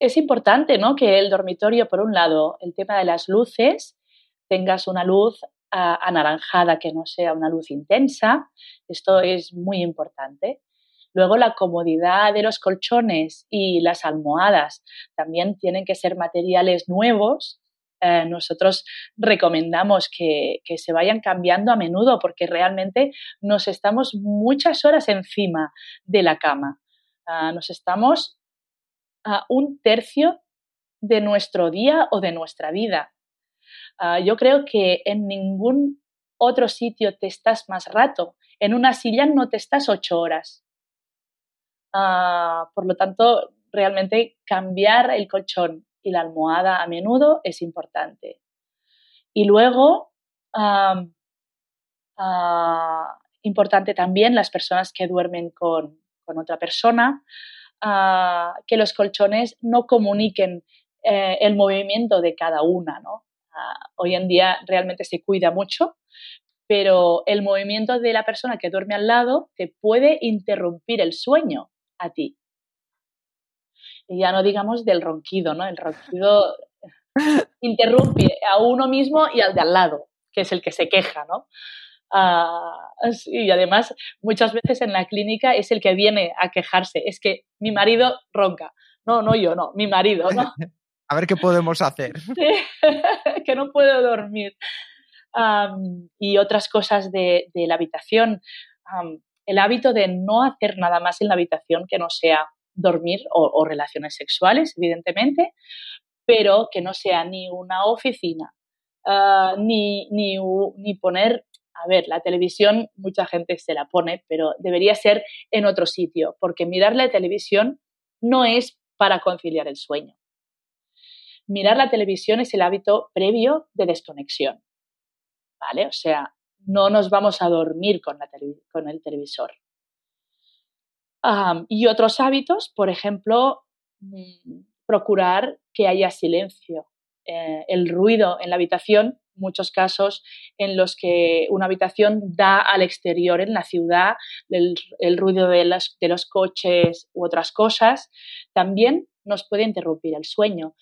es importante ¿no? que el dormitorio, por un lado, el tema de las luces, tengas una luz anaranjada que no sea una luz intensa. Esto es muy importante. Luego la comodidad de los colchones y las almohadas también tienen que ser materiales nuevos. Eh, nosotros recomendamos que, se vayan cambiando a menudo porque realmente nos estamos muchas horas encima de la cama. Ah, nos estamos a un tercio de nuestro día o de nuestra vida. Ah, yo creo que en ningún otro sitio te estás más rato. En una silla no te estás ocho horas. Ah, por lo tanto, realmente cambiar el colchón y la almohada a menudo es importante. Y luego, ah, importante también las personas que duermen con, con otra persona, que los colchones no comuniquen eh, el movimiento de cada una. ¿no? hoy en día realmente se cuida mucho, pero el movimiento de la persona que duerme al lado te puede interrumpir el sueño a ti. Y ya no digamos del ronquido, ¿no? El ronquido <laughs> interrumpe a uno mismo y al de al lado, que es el que se queja, ¿no? y además muchas veces en la clínica es el que viene a quejarse, es que mi marido ronca. No, no yo, no, mi marido, ¿no? <laughs> a ver qué podemos hacer. <laughs> que no puedo dormir. y otras cosas de, la habitación. el hábito de no hacer nada más en la habitación que no sea dormir o, relaciones sexuales, evidentemente, pero que no sea ni una oficina, ah, ni, ni, ni, poner a ver, la televisión mucha gente se la pone, pero debería ser en otro sitio, porque mirar la televisión no es para conciliar el sueño. Mirar la televisión es el hábito previo de desconexión, ¿vale? O sea, no nos vamos a dormir con, el televisor. Y otros hábitos, por ejemplo, mm, procurar que haya silencio. Eh, el ruido en la habitación muchos casos en los que una habitación da al exterior en la ciudad, el, ruido de, de los coches u otras cosas, también nos puede interrumpir el sueño.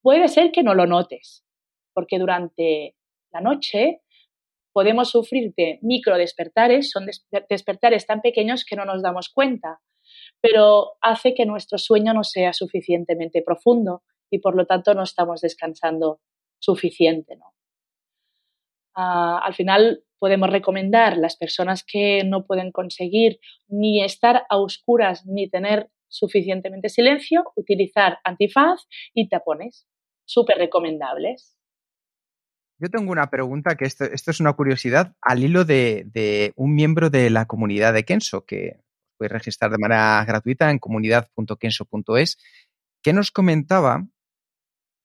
Puede ser que no lo notes, porque durante la noche podemos sufrir de micro despertares, son despertares tan pequeños que no nos damos cuenta, pero hace que nuestro sueño no sea suficientemente profundo y por lo tanto no estamos descansando suficiente. ¿no? Ah, al final podemos recomendar las personas que no pueden conseguir ni estar a oscuras ni tener suficientemente silencio, utilizar antifaz y tapones. Súper recomendables. Yo tengo una pregunta que esto, es una curiosidad al hilo de, un miembro de la comunidad de Kenso que puede registrar de manera gratuita en comunidad.kenso.es que nos comentaba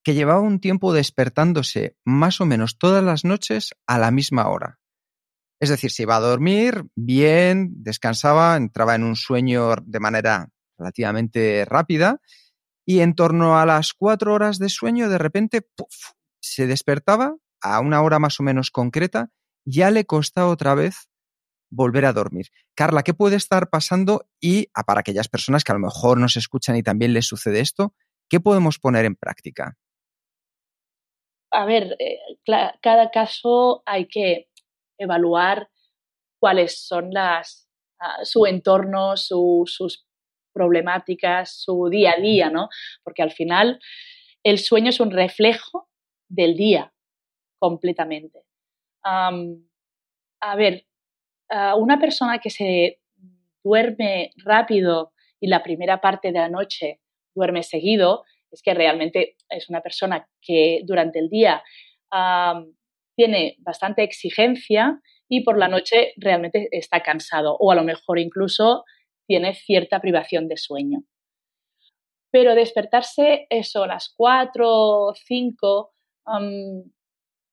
que llevaba un tiempo despertándose más o menos todas las noches a la misma hora. Es decir, se iba a dormir bien, descansaba, entraba en un sueño de manera relativamente rápida y en torno a las cuatro horas de sueño de repente se despertaba a una hora más o menos concreta, ya le costaba otra vez volver a dormir. Carla, ¿qué puede estar pasando? Y ah, para aquellas personas que a lo mejor nos escuchan y también les sucede esto, ¿qué podemos poner en práctica? a ver, eh, cada caso hay que evaluar cuáles son las, ah, su entorno, sus problemáticas, su día a día, ¿no? Porque al final el sueño es un reflejo del día completamente. a ver, una persona que se duerme rápido y la primera parte de la noche duerme seguido, es que realmente es una persona que durante el día tiene bastante exigencia y por la noche realmente está cansado o a lo mejor incluso tiene cierta privación de sueño. Pero despertarse eso a las 4 o 5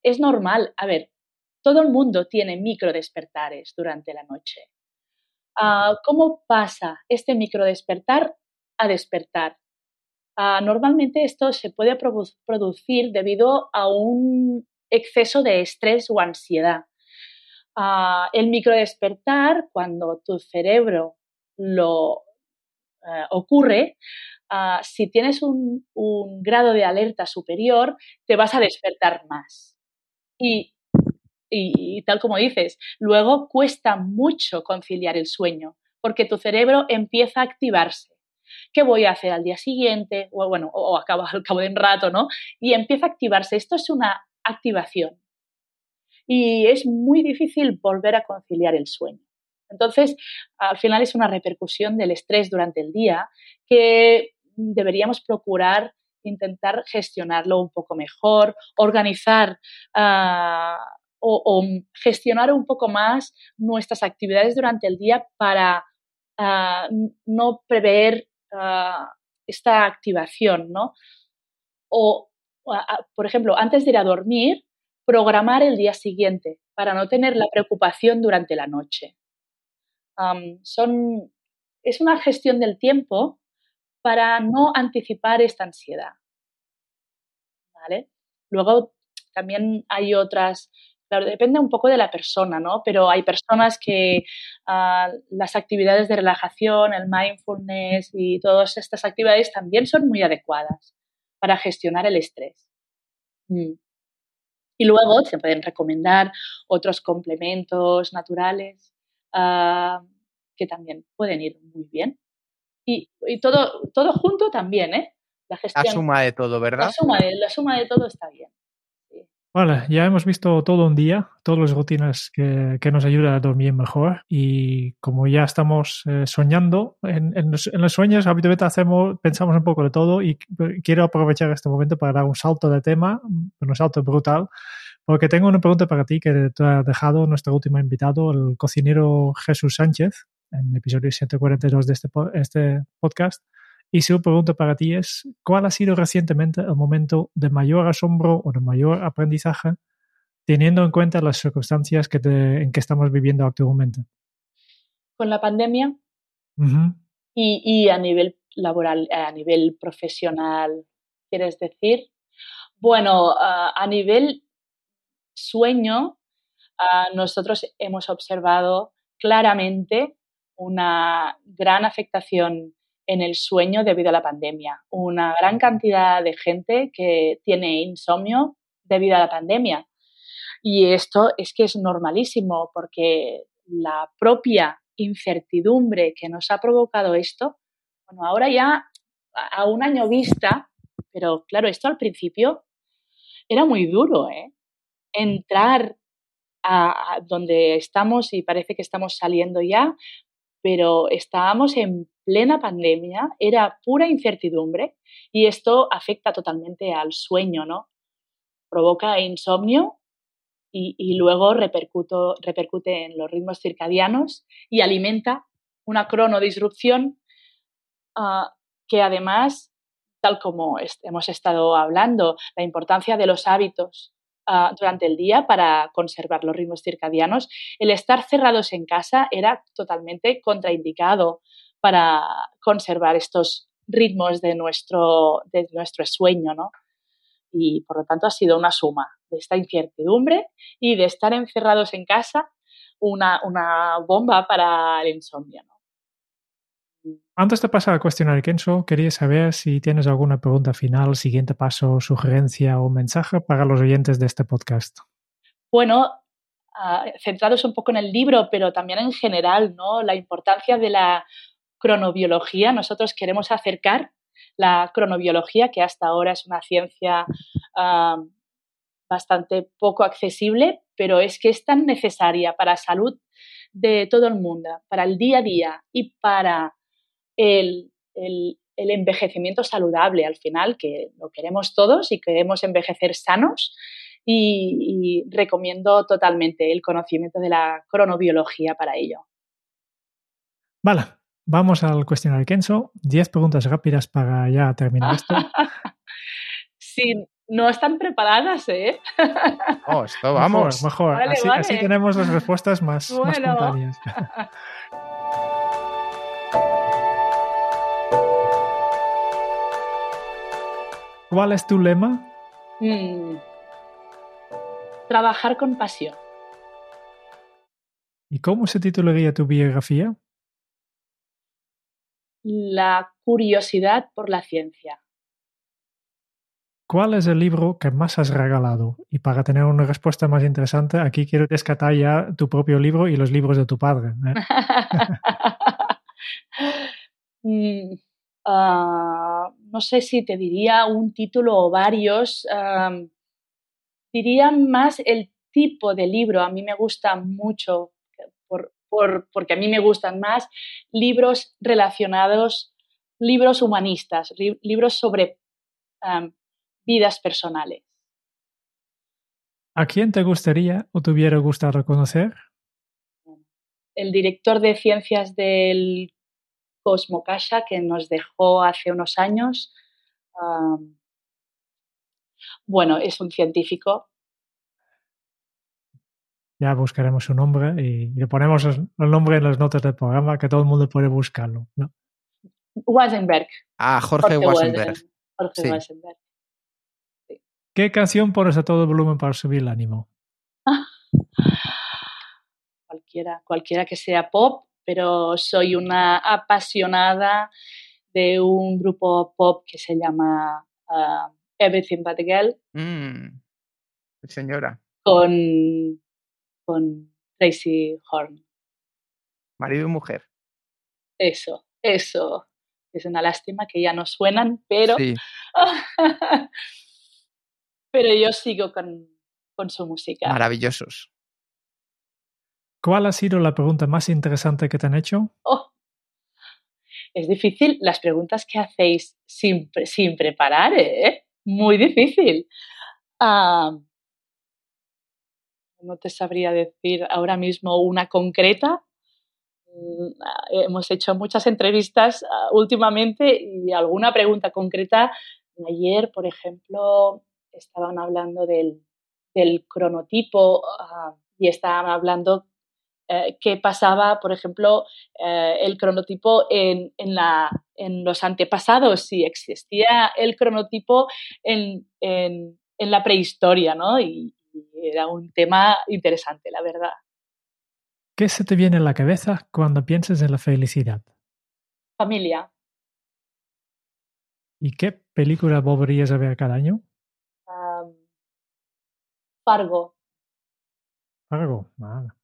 es normal. A ver, todo el mundo tiene micro despertares durante la noche. Ah, ¿Cómo pasa este micro despertar a despertar? Ah, normalmente esto se puede producir debido a un exceso de estrés o ansiedad. Uh, el microdespertar, cuando tu cerebro lo eh, ocurre, si tienes un, grado de alerta superior, te vas a despertar más. Y, tal como dices, luego cuesta mucho conciliar el sueño, porque tu cerebro empieza a activarse. ¿Qué voy a hacer al día siguiente? O bueno, o, <laughs> al cabo de un rato, ¿no? Y empieza a activarse. Esto es una activación. Y es muy difícil volver a conciliar el sueño. Entonces, al final es una repercusión del estrés durante el día que deberíamos procurar intentar gestionarlo un poco mejor, organizar ah, o, gestionar un poco más nuestras actividades durante el día para ah, no prever ah, esta activación, ¿no? O, por ejemplo, antes de ir a dormir, programar el día siguiente para no tener la preocupación durante la noche son, es una gestión del tiempo para no anticipar esta ansiedad. ¿Vale? Luego también hay otras, claro, depende un poco de la persona, ¿no? Pero hay personas que ah, las actividades de relajación, el mindfulness y todas estas actividades también son muy adecuadas para gestionar el estrés. Mm. Y luego se pueden recomendar otros complementos naturales Ah, que también pueden ir muy bien. Y, todo, todo junto también, ¿eh? La gestión. La suma de todo, ¿verdad? La suma de, la suma de todo está bien. Vale, ya hemos visto todo un día, todas las rutinas que, que, nos ayudan a dormir mejor y como ya estamos eh, soñando, en, en, los, en, los, sueños habitualmente hacemos, pensamos un poco de todo y quiero aprovechar este momento para dar un salto de tema, un salto brutal, porque tengo una pregunta para ti que te ha dejado nuestro último invitado, el cocinero Jesús Sánchez, en el episodio 142 de este, este podcast. Y su pregunta para ti es, ¿cuál ha sido recientemente el momento de mayor asombro o de mayor aprendizaje teniendo en cuenta las circunstancias que en que estamos viviendo actualmente? Con la pandemia y, y, a nivel laboral, a nivel profesional, ¿quieres decir? Bueno, a nivel sueño, ah, nosotros hemos observado claramente una gran afectación en el sueño debido a la pandemia. Una gran cantidad de gente que tiene insomnio debido a la pandemia. Y esto es que es normalísimo porque la propia incertidumbre que nos ha provocado esto, bueno, ahora ya a un año vista, pero claro, esto al principio era muy duro, ¿eh? entrar a, donde estamos y parece que estamos saliendo ya, pero estábamos en plena pandemia, era pura incertidumbre y esto afecta totalmente al sueño, ¿no? Provoca insomnio y, luego repercute en los ritmos circadianos y alimenta una cronodisrupción ah, que además, tal como hemos estado hablando, la importancia de los hábitos Ah, durante el día para conservar los ritmos circadianos, el estar cerrados en casa era totalmente contraindicado para conservar estos ritmos de nuestro, de nuestro sueño, ¿no? Y por lo tanto ha sido una suma de esta incertidumbre y de estar encerrados en casa una, una bomba para el insomnio, ¿no? Antes de pasar al cuestionario Kenzo, quería saber si tienes alguna pregunta final, siguiente paso, sugerencia o mensaje para los oyentes de este podcast. Bueno, centrados un poco en el libro, pero también en general, ¿no? La importancia de la cronobiología. Nosotros queremos acercar la cronobiología, que hasta ahora es una ciencia bastante poco accesible, pero es que es tan necesaria para la salud de todo el mundo, para el día a día y para el, envejecimiento saludable al final, que lo queremos todos y queremos envejecer sanos. Y, y, recomiendo totalmente el conocimiento de la cronobiología para ello. Vale, vamos al cuestionario Kenzo. Diez preguntas rápidas para ya terminar esto. <laughs> sí, no están preparadas, ¿eh? Oh, esto vamos. Mejor, así, tenemos las respuestas más, espontáneas. <laughs> ¿Cuál es tu lema? Mm. Trabajar con pasión. ¿Y cómo se titularía tu biografía? La curiosidad por la ciencia. ¿Cuál es el libro que más has regalado? Y para tener una respuesta más interesante, aquí quiero descartar ya tu propio libro y los libros de tu padre. ¿eh? <laughs> Ah, no sé si te diría un título o varios. diría más el tipo de libro. A mí me gusta mucho, porque a mí me gustan más libros relacionados, libros humanistas, libros sobre vidas personales. ¿A quién te gustaría o te hubiera gustado conocer? El director de ciencias del Cosmo Casa que nos dejó hace unos años. bueno, es un científico. Ya buscaremos su nombre y le ponemos el nombre en las notas del programa que todo el mundo puede buscarlo. ¿no? Weisenberg. Ah, Jorge, Weisenberg. Jorge Weisenberg. ¿Qué canción pones a todo volumen para subir el ánimo? <laughs> cualquiera, cualquiera que sea pop, pero soy una apasionada de un grupo pop que se llama uh, Everything But the Girl. Mm, señora. Con, con Tracy Horn. Marido y mujer. Eso, eso. Es una lástima que ya no suenan, pero. Sí. <laughs> pero yo sigo con, su música. Maravillosos. ¿Cuál ha sido la pregunta más interesante que te han hecho? Oh, es difícil las preguntas que hacéis sin, sin preparar, ¿eh? Muy difícil. no te sabría decir ahora mismo una concreta. Mm, hemos hecho muchas entrevistas ah, últimamente y alguna pregunta concreta. Ayer, por ejemplo, estaban hablando del, cronotipo ah, y estaban hablando eh, qué pasaba, por ejemplo, eh, el cronotipo en, la, en, los antepasados, si existía el cronotipo en, la prehistoria, ¿no? Y, era un tema interesante, la verdad. ¿Qué se te viene en la cabeza cuando piensas en la felicidad? Familia. ¿Y qué película volverías a ver cada año? Fargo. Fargo, vale.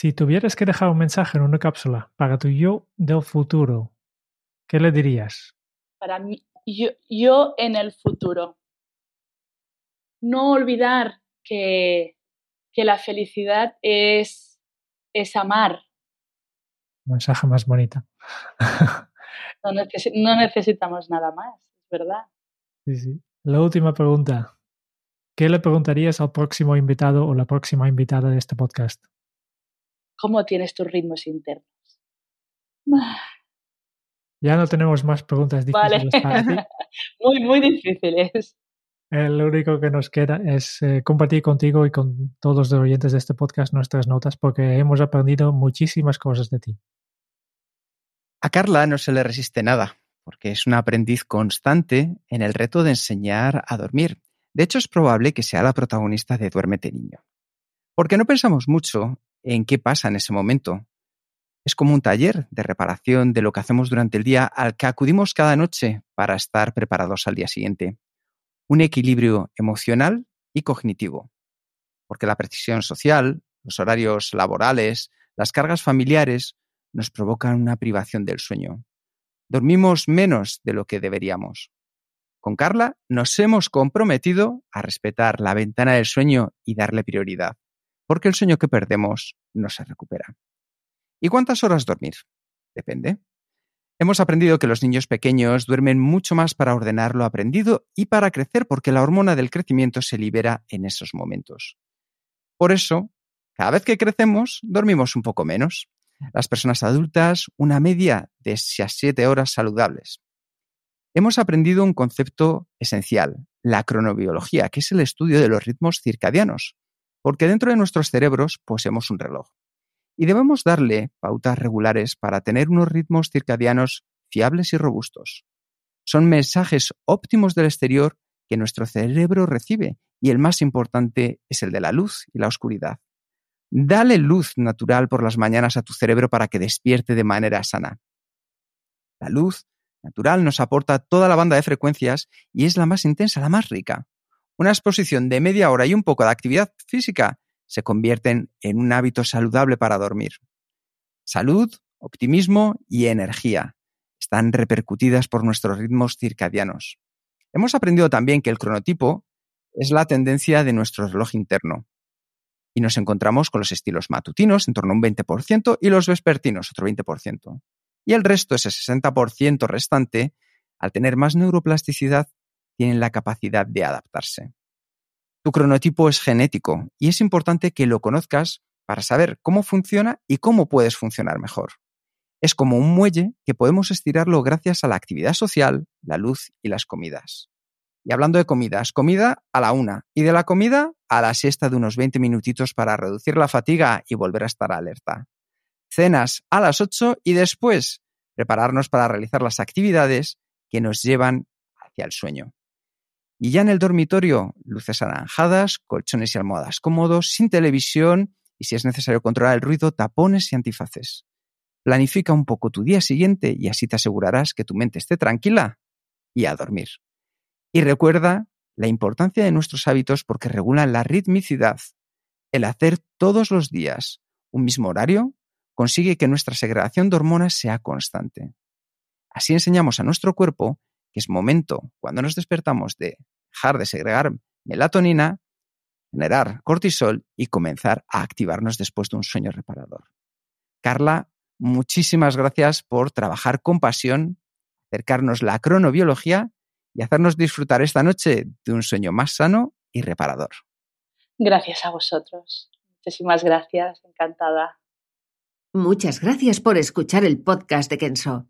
Si tuvieras que dejar un mensaje en una cápsula para tu yo del futuro, ¿qué le dirías? Para mí, yo, en el futuro. No olvidar que, que la felicidad es, es amar. mensaje más bonito. no, no necesitamos nada más, es verdad. Sí, sí. La última pregunta. ¿Qué le preguntarías al próximo invitado o la próxima invitada de este podcast? ¿Cómo tienes tus ritmos internos? <sighs> Ya no tenemos más preguntas difíciles para ti. <laughs> muy, muy difíciles. lo único que nos queda es eh, compartir contigo y con todos los oyentes de este podcast nuestras notas porque hemos aprendido muchísimas cosas de ti. A Carla no se le resiste nada, porque es una aprendiz constante en el reto de enseñar a dormir de hecho, es probable que sea la protagonista de Duérmete Niño. Porque no pensamos mucho en qué pasa en ese momento. Es como un taller de reparación de lo que hacemos durante el día al que acudimos cada noche para estar preparados al día siguiente. Un equilibrio emocional y cognitivo. porque la precisión social, los horarios laborales, las cargas familiares nos provocan una privación del sueño. Dormimos menos de lo que deberíamos. Con Carla nos hemos comprometido a respetar la ventana del sueño y darle prioridad, porque el sueño que perdemos no se recupera. ¿Y cuántas horas dormir? Depende. Hemos aprendido que los niños pequeños duermen mucho más para ordenar lo aprendido y para crecer porque la hormona del crecimiento se libera en esos momentos. Por eso, cada vez que crecemos, dormimos un poco menos. Las personas adultas, una media de 7 horas saludables. Hemos aprendido un concepto esencial, la cronobiología, que es el estudio de los ritmos circadianos, porque dentro de nuestros cerebros poseemos un reloj. Y debemos darle pautas regulares para tener unos ritmos circadianos fiables y robustos. Son mensajes óptimos del exterior que nuestro cerebro recibe y el más importante es el de la luz y la oscuridad. Dale luz natural por las mañanas a tu cerebro para que despierte de manera sana. La luz natural nos aporta toda la banda de frecuencias y es la más intensa, la más rica. Una exposición de media hora y un poco de actividad física se convierten en un hábito saludable para dormir. Salud, optimismo y energía están repercutidas por nuestros ritmos circadianos. Hemos aprendido también que el cronotipo es la tendencia de nuestro reloj interno. Y nos encontramos con los estilos matutinos, en torno a un 20%, y los vespertinos, otro 20%. Y el resto, ese 60% restante, al tener más neuroplasticidad, tienen la capacidad de adaptarse. Tu cronotipo es genético y es importante que lo conozcas para saber cómo funciona y cómo puedes funcionar mejor. Es como un muelle que podemos estirarlo gracias a la actividad social, la luz y las comidas. Y hablando de comidas, comida a la una y de la comida a la siesta de unos 20 minutitos para reducir la fatiga y volver a estar alerta. Cenas a las 8 y después prepararnos para realizar las actividades que nos llevan hacia el sueño. Y ya en el dormitorio, luces anaranjadas, colchones y almohadas cómodos, sin televisión y si es necesario controlar el ruido, tapones y antifaces. Planifica un poco tu día siguiente y así te asegurarás que tu mente esté tranquila y a dormir. Y recuerda la importancia de nuestros hábitos porque regulan la ritmicidad. El hacer todos los días un mismo horario consigue que nuestra segregación de hormonas sea constante. Así enseñamos a nuestro cuerpo que es momento, cuando nos despertamos, de dejar de segregar melatonina, generar cortisol y comenzar a activarnos después de un sueño reparador. Carla, muchísimas gracias por trabajar con pasión, acercarnos la cronobiología y hacernos disfrutar esta noche de un sueño más sano y reparador. Gracias a vosotros. Muchísimas gracias, encantada. Muchas gracias por escuchar el podcast de Kenso.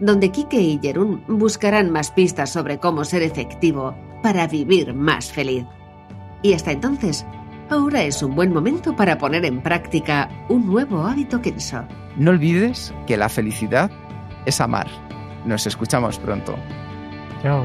donde Kike y Jerún buscarán más pistas sobre cómo ser efectivo para vivir más feliz. Y hasta entonces, ahora es un buen momento para poner en práctica un nuevo hábito Kenso. No olvides que la felicidad es amar. Nos escuchamos pronto. Chao.